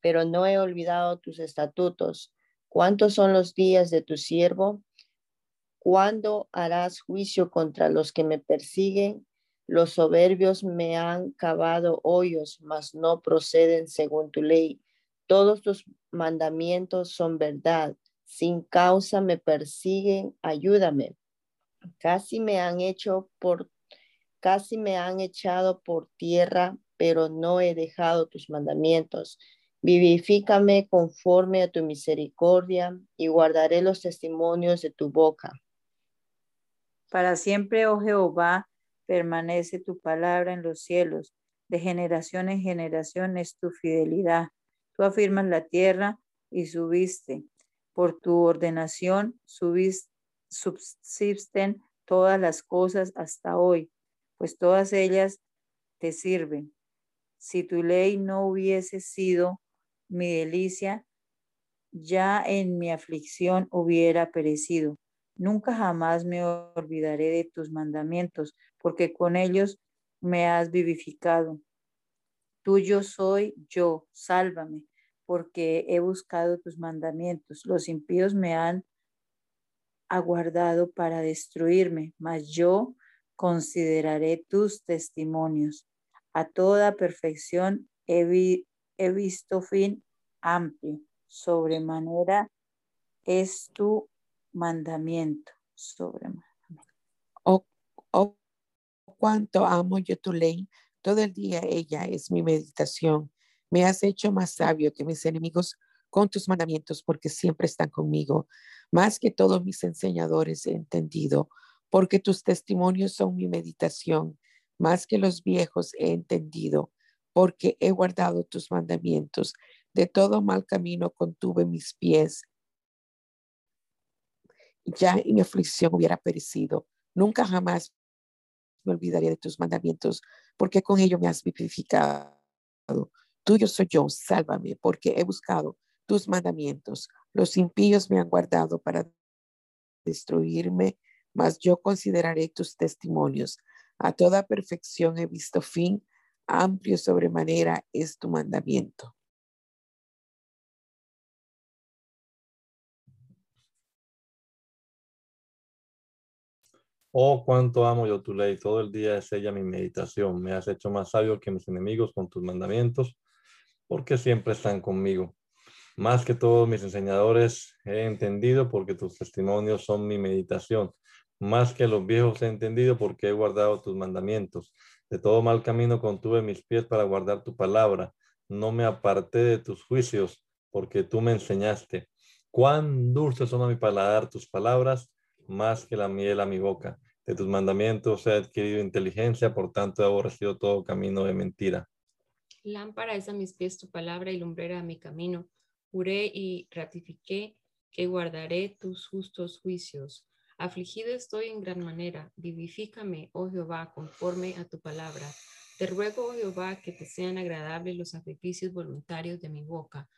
pero no he olvidado tus estatutos. ¿Cuántos son los días de tu siervo? ¿Cuándo harás juicio contra los que me persiguen? Los soberbios me han cavado hoyos, mas no proceden según tu ley. Todos tus mandamientos son verdad. Sin causa me persiguen, ayúdame. Casi me han hecho por casi me han echado por tierra pero no he dejado tus mandamientos. Vivifícame conforme a tu misericordia y guardaré los testimonios de tu boca. Para siempre, oh Jehová, permanece tu palabra en los cielos. De generación en generación es tu fidelidad. Tú afirmas la tierra y subiste. Por tu ordenación subsisten todas las cosas hasta hoy, pues todas ellas te sirven. Si tu ley no hubiese sido mi delicia, ya en mi aflicción hubiera perecido. Nunca jamás me olvidaré de tus mandamientos, porque con ellos me has vivificado. Tuyo soy yo, sálvame, porque he buscado tus mandamientos. Los impíos me han aguardado para destruirme, mas yo consideraré tus testimonios. A toda perfección he, visto fin amplio, sobremanera es tu mandamiento, sobremanera. Oh, oh, cuánto amo yo tu ley, todo el día ella es mi meditación. Me has hecho más sabio que mis enemigos con tus mandamientos, porque siempre están conmigo. Más que todos mis enseñadores he entendido, porque tus testimonios son mi meditación. Más que los viejos he entendido, porque he guardado tus mandamientos. De todo mal camino contuve mis pies. Ya en aflicción hubiera perecido. Nunca jamás me olvidaría de tus mandamientos, porque con ello me has vivificado. Tuyo soy yo, sálvame, porque he buscado tus mandamientos. Los impíos me han guardado para destruirme, mas yo consideraré tus testimonios. A toda perfección he visto fin, amplio sobremanera es tu mandamiento. Oh, cuánto amo yo tu ley. Todo el día es ella mi meditación. Me has hecho más sabio que mis enemigos con tus mandamientos, porque siempre están conmigo. Más que todos mis enseñadores he entendido, porque tus testimonios son mi meditación. Más que los viejos he entendido, porque he guardado tus mandamientos. De todo mal camino contuve mis pies para guardar tu palabra. No me aparté de tus juicios, porque tú me enseñaste. Cuán dulces son a mi paladar tus palabras más que la miel a mi boca. De tus mandamientos he adquirido inteligencia, por tanto he aborrecido todo camino de mentira. Lámpara es a mis pies tu palabra y lumbrera a mi camino. Juré y ratifiqué que guardaré tus justos juicios. Afligido estoy en gran manera. Vivifícame, oh Jehová, conforme a tu palabra. Te ruego, oh Jehová, que te sean agradables los sacrificios voluntarios de mi boca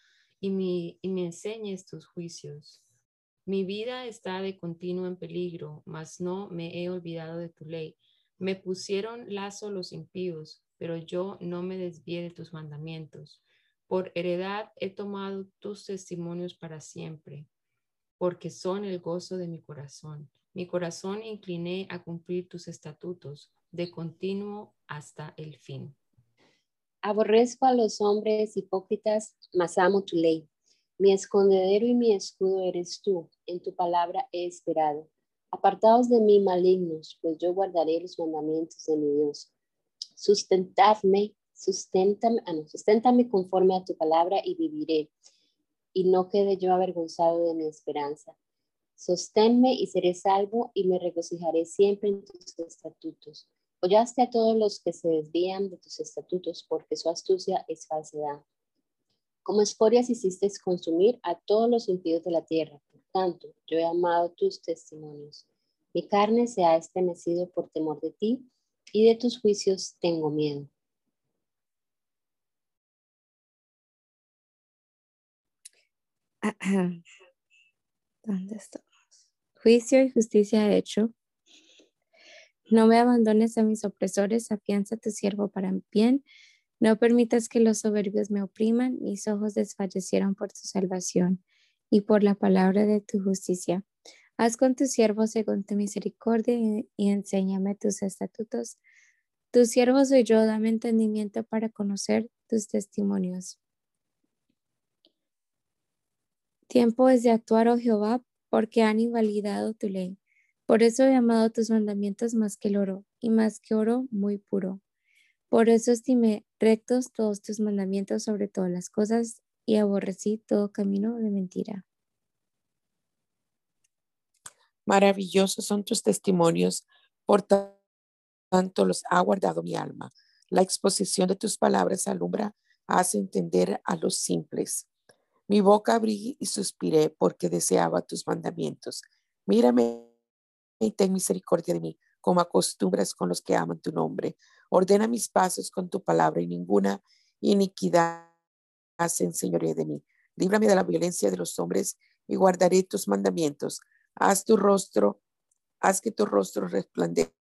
y, mi, y me enseñes tus juicios. Mi vida está de continuo en peligro, mas no me he olvidado de tu ley. Me pusieron lazo los impíos, pero yo no me desvié de tus mandamientos. Por heredad he tomado tus testimonios para siempre, porque son el gozo de mi corazón. Mi corazón incliné a cumplir tus estatutos, de continuo hasta el fin. Aborrezco a los hombres hipócritas, mas amo tu ley. Mi escondedero y mi escudo eres tú, en tu palabra he esperado. Apartaos de mí malignos, pues yo guardaré los mandamientos de mi Dios. Sustentadme, susténtame, ah, no, susténtame conforme a tu palabra y viviré, y no quede yo avergonzado de mi esperanza. Sosténme y seré salvo, y me regocijaré siempre en tus estatutos. Hollaste a todos los que se desvían de tus estatutos, porque su astucia es falsedad. Como escorias hiciste consumir a todos los impíos de la tierra. Por tanto, yo he amado tus testimonios. Mi carne se ha estremecido por temor de ti y de tus juicios tengo miedo. ¿Dónde estamos? Juicio y justicia he hecho. No me abandones a mis opresores, afianza tu siervo para bien no permitas que los soberbios me opriman, mis ojos desfallecieron por tu salvación y por la palabra de tu justicia. Haz con tu siervo según tu misericordia y, enséñame tus estatutos. Tu siervo soy yo, dame entendimiento para conocer tus testimonios. Tiempo es de actuar, oh Jehová, porque han invalidado tu ley. Por eso he amado tus mandamientos más que el oro, y más que oro muy puro. Por eso estimé Rectos todos tus mandamientos sobre todas las cosas y aborrecí todo camino de mentira. Maravillosos son tus testimonios, por tanto los ha guardado mi alma. La exposición de tus palabras alumbra, hace entender a los simples. Mi boca abrí y suspiré porque deseaba tus mandamientos. Mírame y ten misericordia de mí, como acostumbras con los que aman tu nombre. Ordena mis pasos con tu palabra y ninguna iniquidad hace señoría de mí. Líbrame de la violencia de los hombres y guardaré tus mandamientos. Haz tu rostro, haz que tu rostro resplandezca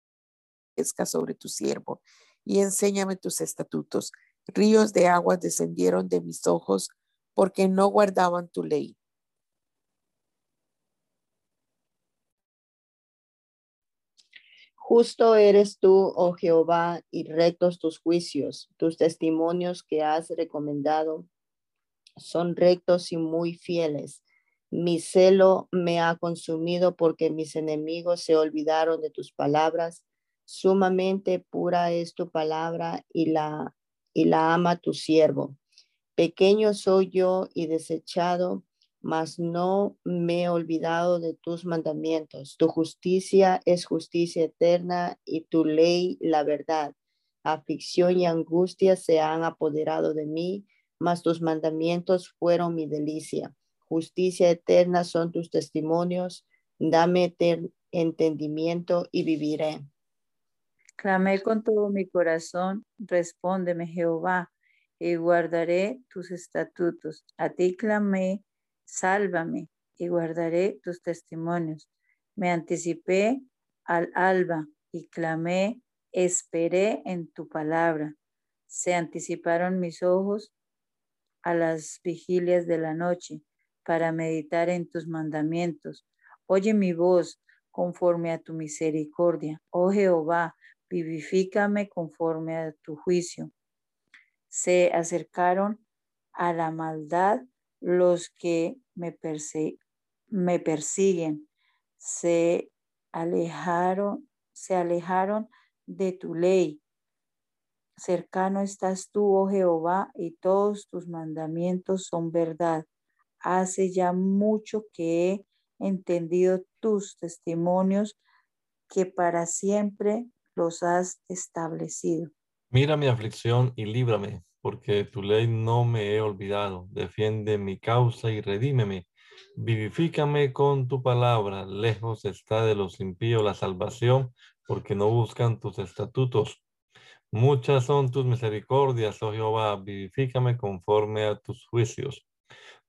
sobre tu siervo y enséñame tus estatutos. Ríos de agua descendieron de mis ojos porque no guardaban tu ley. Justo eres tú, oh Jehová, y rectos tus juicios. Tus testimonios que has recomendado son rectos y muy fieles. Mi celo me ha consumido porque mis enemigos se olvidaron de tus palabras. Sumamente pura es tu palabra y la, y la ama tu siervo. Pequeño soy yo y desechado, mas no me he olvidado de tus mandamientos. Tu justicia es justicia eterna y tu ley la verdad. Aflicción y angustia se han apoderado de mí, mas tus mandamientos fueron mi delicia. Justicia eterna son tus testimonios. Dame entendimiento y viviré. Clamé con todo mi corazón, respóndeme Jehová, y guardaré tus estatutos. A ti clamé Sálvame y guardaré tus testimonios. Me anticipé al alba y clamé, esperé en tu palabra. Se anticiparon mis ojos a las vigilias de la noche para meditar en tus mandamientos. Oye mi voz conforme a tu misericordia. Oh Jehová, vivifícame conforme a tu juicio. Se acercaron a la maldad los que me, me persiguen, se alejaron, se alejaron de tu ley. Cercano estás tú, oh Jehová, y todos tus mandamientos son verdad. Hace ya mucho que he entendido tus testimonios, que para siempre los has establecido. Mira mi aflicción y líbrame, porque tu ley no me he olvidado. Defiende mi causa y redímeme. Vivifícame con tu palabra. Lejos está de los impíos la salvación, porque no buscan tus estatutos. Muchas son tus misericordias, oh Jehová. Vivifícame conforme a tus juicios.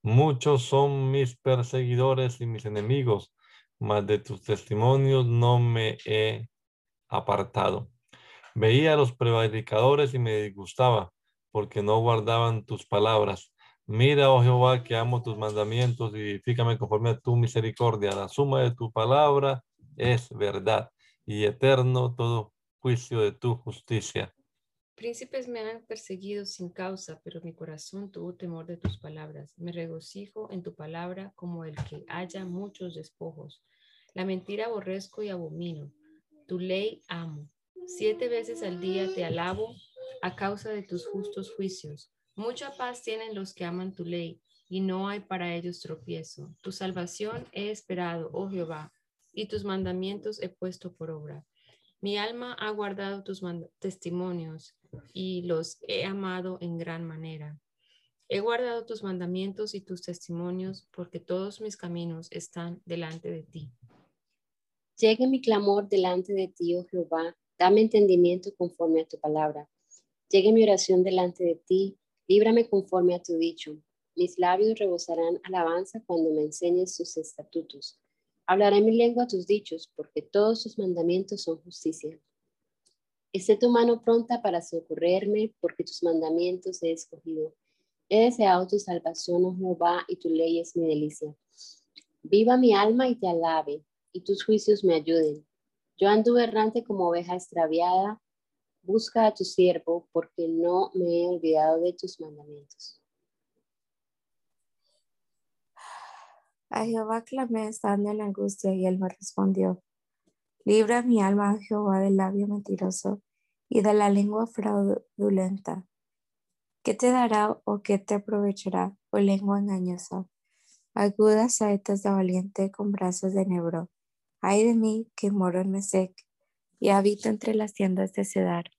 Muchos son mis perseguidores y mis enemigos, mas de tus testimonios no me he apartado. Veía a los prevaricadores y me disgustaba porque no guardaban tus palabras. Mira, oh Jehová, que amo tus mandamientos y edifícame conforme a tu misericordia. La suma de tu palabra es verdad y eterno todo juicio de tu justicia. Príncipes me han perseguido sin causa, pero mi corazón tuvo temor de tus palabras. Me regocijo en tu palabra como el que haya muchos despojos. La mentira aborrezco y abomino. Tu ley amo. Siete veces al día te alabo a causa de tus justos juicios. Mucha paz tienen los que aman tu ley, y no hay para ellos tropiezo. Tu salvación he esperado, oh Jehová, y tus mandamientos he puesto por obra. Mi alma ha guardado tus testimonios y los he amado en gran manera. He guardado tus mandamientos y tus testimonios porque todos mis caminos están delante de ti. Llegue mi clamor delante de ti, oh Jehová, dame entendimiento conforme a tu palabra. Llegue mi oración delante de ti, líbrame conforme a tu dicho. Mis labios rebosarán alabanza cuando me enseñes tus estatutos. Hablaré mi lengua tus dichos, porque todos tus mandamientos son justicia. Esté tu mano pronta para socorrerme, porque tus mandamientos he escogido. He deseado tu salvación, oh Jehová, y tu ley es mi delicia. Viva mi alma y te alabe, y tus juicios me ayuden. Yo anduve errante como oveja extraviada, Busca a tu siervo, porque no me he olvidado de tus mandamientos. A Jehová clamé estando en angustia y él me respondió. Libra mi alma, Jehová, del labio mentiroso y de la lengua fraudulenta. ¿Qué te dará o qué te aprovechará, o lengua engañosa? Agudas saetas de valiente con brazos de nebro. Ay de mí que moro en Mesec y habito entre las tiendas de Cedar.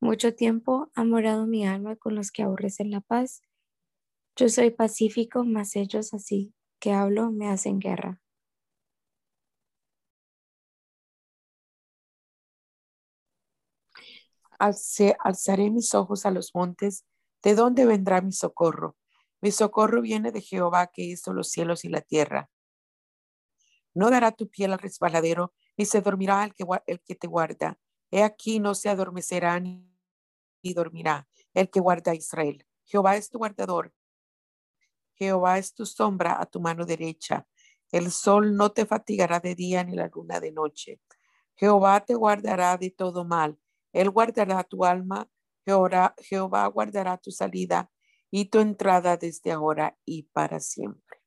Mucho tiempo ha morado mi alma con los que aborrecen la paz. Yo soy pacífico, mas ellos así que hablo me hacen guerra. alzaré mis ojos a los montes, ¿de dónde vendrá mi socorro? Mi socorro viene de Jehová que hizo los cielos y la tierra. No dará tu piel al resbaladero, ni se dormirá el que, el que te guarda. He aquí no se adormecerá ni dormirá el que guarda a Israel. Jehová es tu guardador. Jehová es tu sombra a tu mano derecha. El sol no te fatigará de día ni la luna de noche. Jehová te guardará de todo mal. Él guardará tu alma. Jehová, Jehová guardará tu salida y tu entrada desde ahora y para siempre.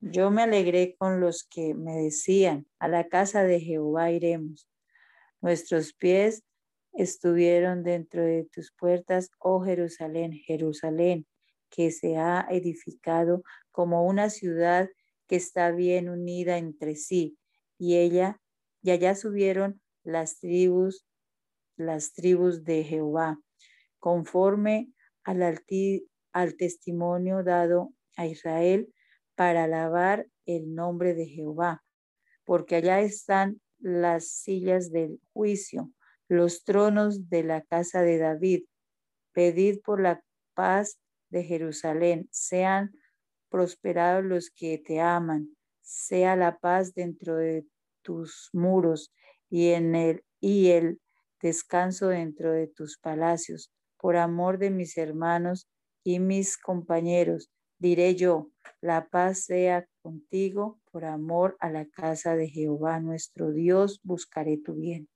Yo me alegré con los que me decían, a la casa de Jehová iremos. Nuestros pies estuvieron dentro de tus puertas, oh Jerusalén, Jerusalén, que se ha edificado como una ciudad que está bien unida entre sí. Y ella, y allá subieron las tribus, las tribus de Jehová conforme al, al testimonio dado a Israel para alabar el nombre de Jehová, porque allá están las sillas del juicio, los tronos de la casa de David. Pedid por la paz de Jerusalén, sean prosperados los que te aman, sea la paz dentro de tus muros y en el y el descanso dentro de tus palacios por amor de mis hermanos y mis compañeros, diré yo, la paz sea contigo, por amor a la casa de Jehová nuestro Dios, buscaré tu bien.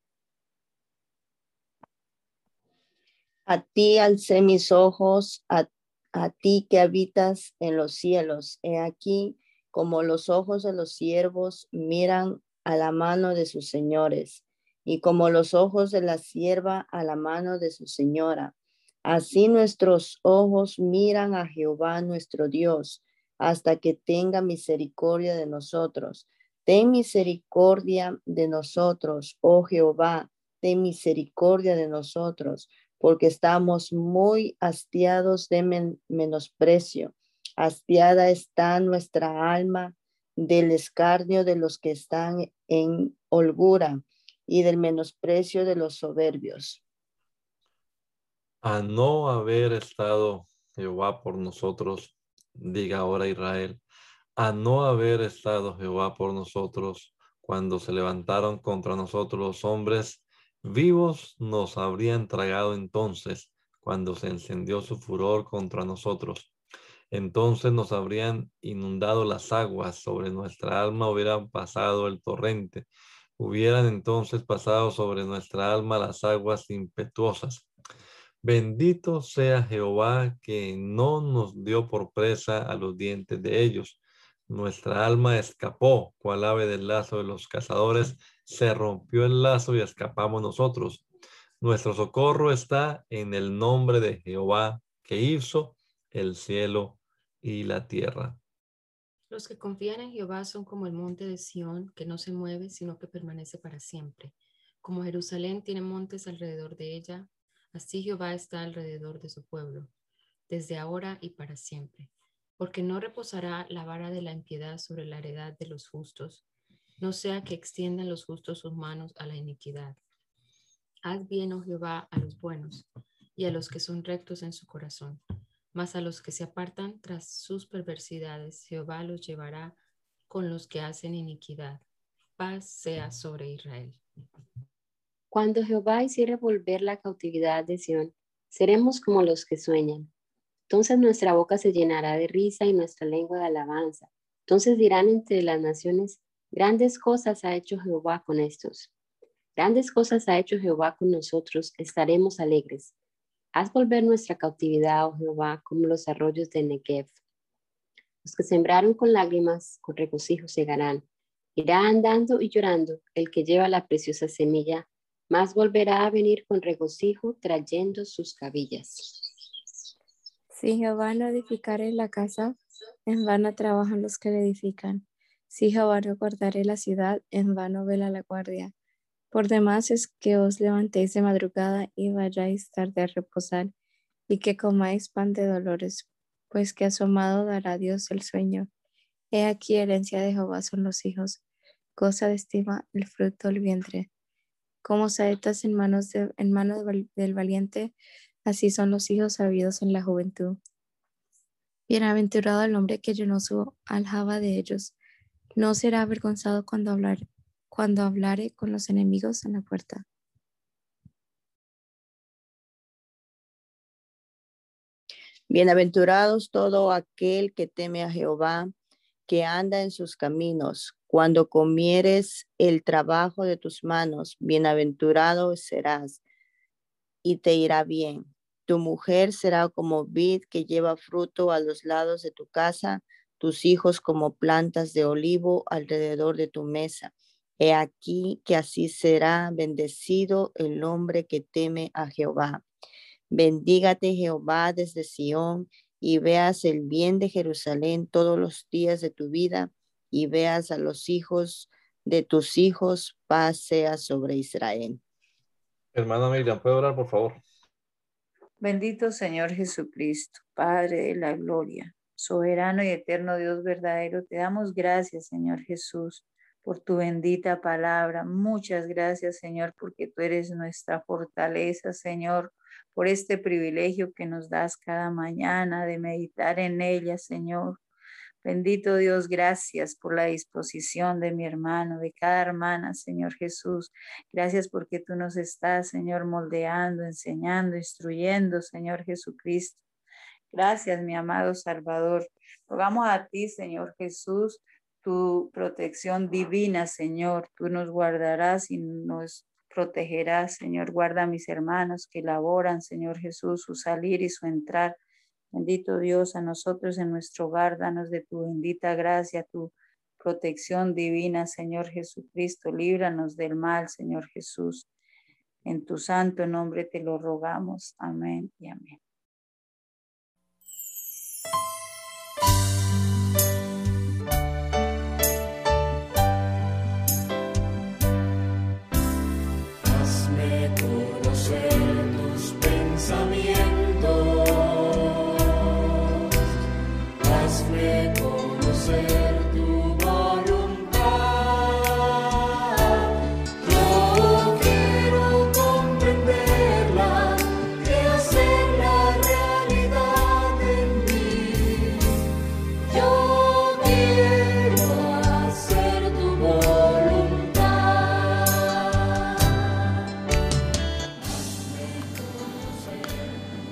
A ti alcé mis ojos, a, a ti que habitas en los cielos. He aquí, como los ojos de los siervos miran a la mano de sus señores, y como los ojos de la sierva a la mano de su señora Así nuestros ojos miran a Jehová nuestro Dios hasta que tenga misericordia de nosotros. Ten misericordia de nosotros, oh Jehová, ten misericordia de nosotros, porque estamos muy hastiados de menosprecio. Hastiada está nuestra alma del escarnio de los que están en holgura y del menosprecio de los soberbios a no haber estado Jehová por nosotros, diga ahora Israel, a no haber estado Jehová por nosotros cuando se levantaron contra nosotros los hombres vivos, nos habrían tragado entonces cuando se encendió su furor contra nosotros. Entonces nos habrían inundado las aguas, sobre nuestra alma hubieran pasado el torrente, hubieran entonces pasado sobre nuestra alma las aguas impetuosas Bendito sea Jehová que no nos dio por presa a los dientes de ellos. Nuestra alma escapó, cual ave del lazo de los cazadores, se rompió el lazo y escapamos nosotros. Nuestro socorro está en el nombre de Jehová que hizo el cielo y la tierra. Los que confían en Jehová son como el monte de Sión, que no se mueve, sino que permanece para siempre. Como Jerusalén tiene montes alrededor de ella, Así Jehová está alrededor de su pueblo, desde ahora y para siempre, porque no reposará la vara de la impiedad sobre la heredad de los justos, no sea que extiendan los justos sus manos a la iniquidad. Haz bien, oh Jehová, a los buenos y a los que son rectos en su corazón, mas a los que se apartan tras sus perversidades, Jehová los llevará con los que hacen iniquidad. Paz sea sobre Israel. Cuando Jehová hiciere volver la cautividad de Sión, seremos como los que sueñan. Entonces nuestra boca se llenará de risa y nuestra lengua de alabanza. Entonces dirán entre las naciones, grandes cosas ha hecho Jehová con estos. Grandes cosas ha hecho Jehová con nosotros, estaremos alegres. Haz volver nuestra cautividad, oh Jehová, como los arroyos de Negev. Los que sembraron con lágrimas, con regocijo llegarán. Irá andando y llorando el que lleva la preciosa semilla mas volverá a venir con regocijo trayendo sus cabillas. Si Jehová no edificare la casa, en vano trabajan los que la edifican. Si Jehová no guardare la ciudad, en vano vela la guardia. Por demás es que os levantéis de madrugada y vayáis tarde a reposar, y que comáis pan de dolores, pues que asomado dará Dios el sueño. He aquí herencia de Jehová son los hijos, cosa de estima el fruto del vientre. Como saetas en manos, de, en manos del valiente, así son los hijos sabidos en la juventud. Bienaventurado el hombre que llenó su aljaba de ellos. No será avergonzado cuando hablar, cuando hablare con los enemigos en la puerta. Bienaventurados todo aquel que teme a Jehová, que anda en sus caminos. Cuando comieres el trabajo de tus manos, bienaventurado serás y te irá bien. Tu mujer será como vid que lleva fruto a los lados de tu casa, tus hijos como plantas de olivo alrededor de tu mesa. He aquí que así será bendecido el hombre que teme a Jehová. Bendígate Jehová desde Sión y veas el bien de Jerusalén todos los días de tu vida y veas a los hijos de tus hijos, paz sea sobre Israel. Hermana Miriam, ¿puede orar, por favor? Bendito Señor Jesucristo, Padre de la gloria, soberano y eterno Dios verdadero, te damos gracias, Señor Jesús, por tu bendita palabra. Muchas gracias, Señor, porque tú eres nuestra fortaleza, Señor, por este privilegio que nos das cada mañana de meditar en ella, Señor. Bendito Dios, gracias por la disposición de mi hermano, de cada hermana, Señor Jesús. Gracias porque tú nos estás, Señor, moldeando, enseñando, instruyendo, Señor Jesucristo. Gracias, mi amado Salvador. Rogamos a ti, Señor Jesús, tu protección divina, Señor. Tú nos guardarás y nos protegerás, Señor. Guarda a mis hermanos que laboran, Señor Jesús, su salir y su entrar. Bendito Dios, a nosotros en nuestro hogar, danos de tu bendita gracia, tu protección divina, Señor Jesucristo. Líbranos del mal, Señor Jesús. En tu santo nombre te lo rogamos. Amén y amén.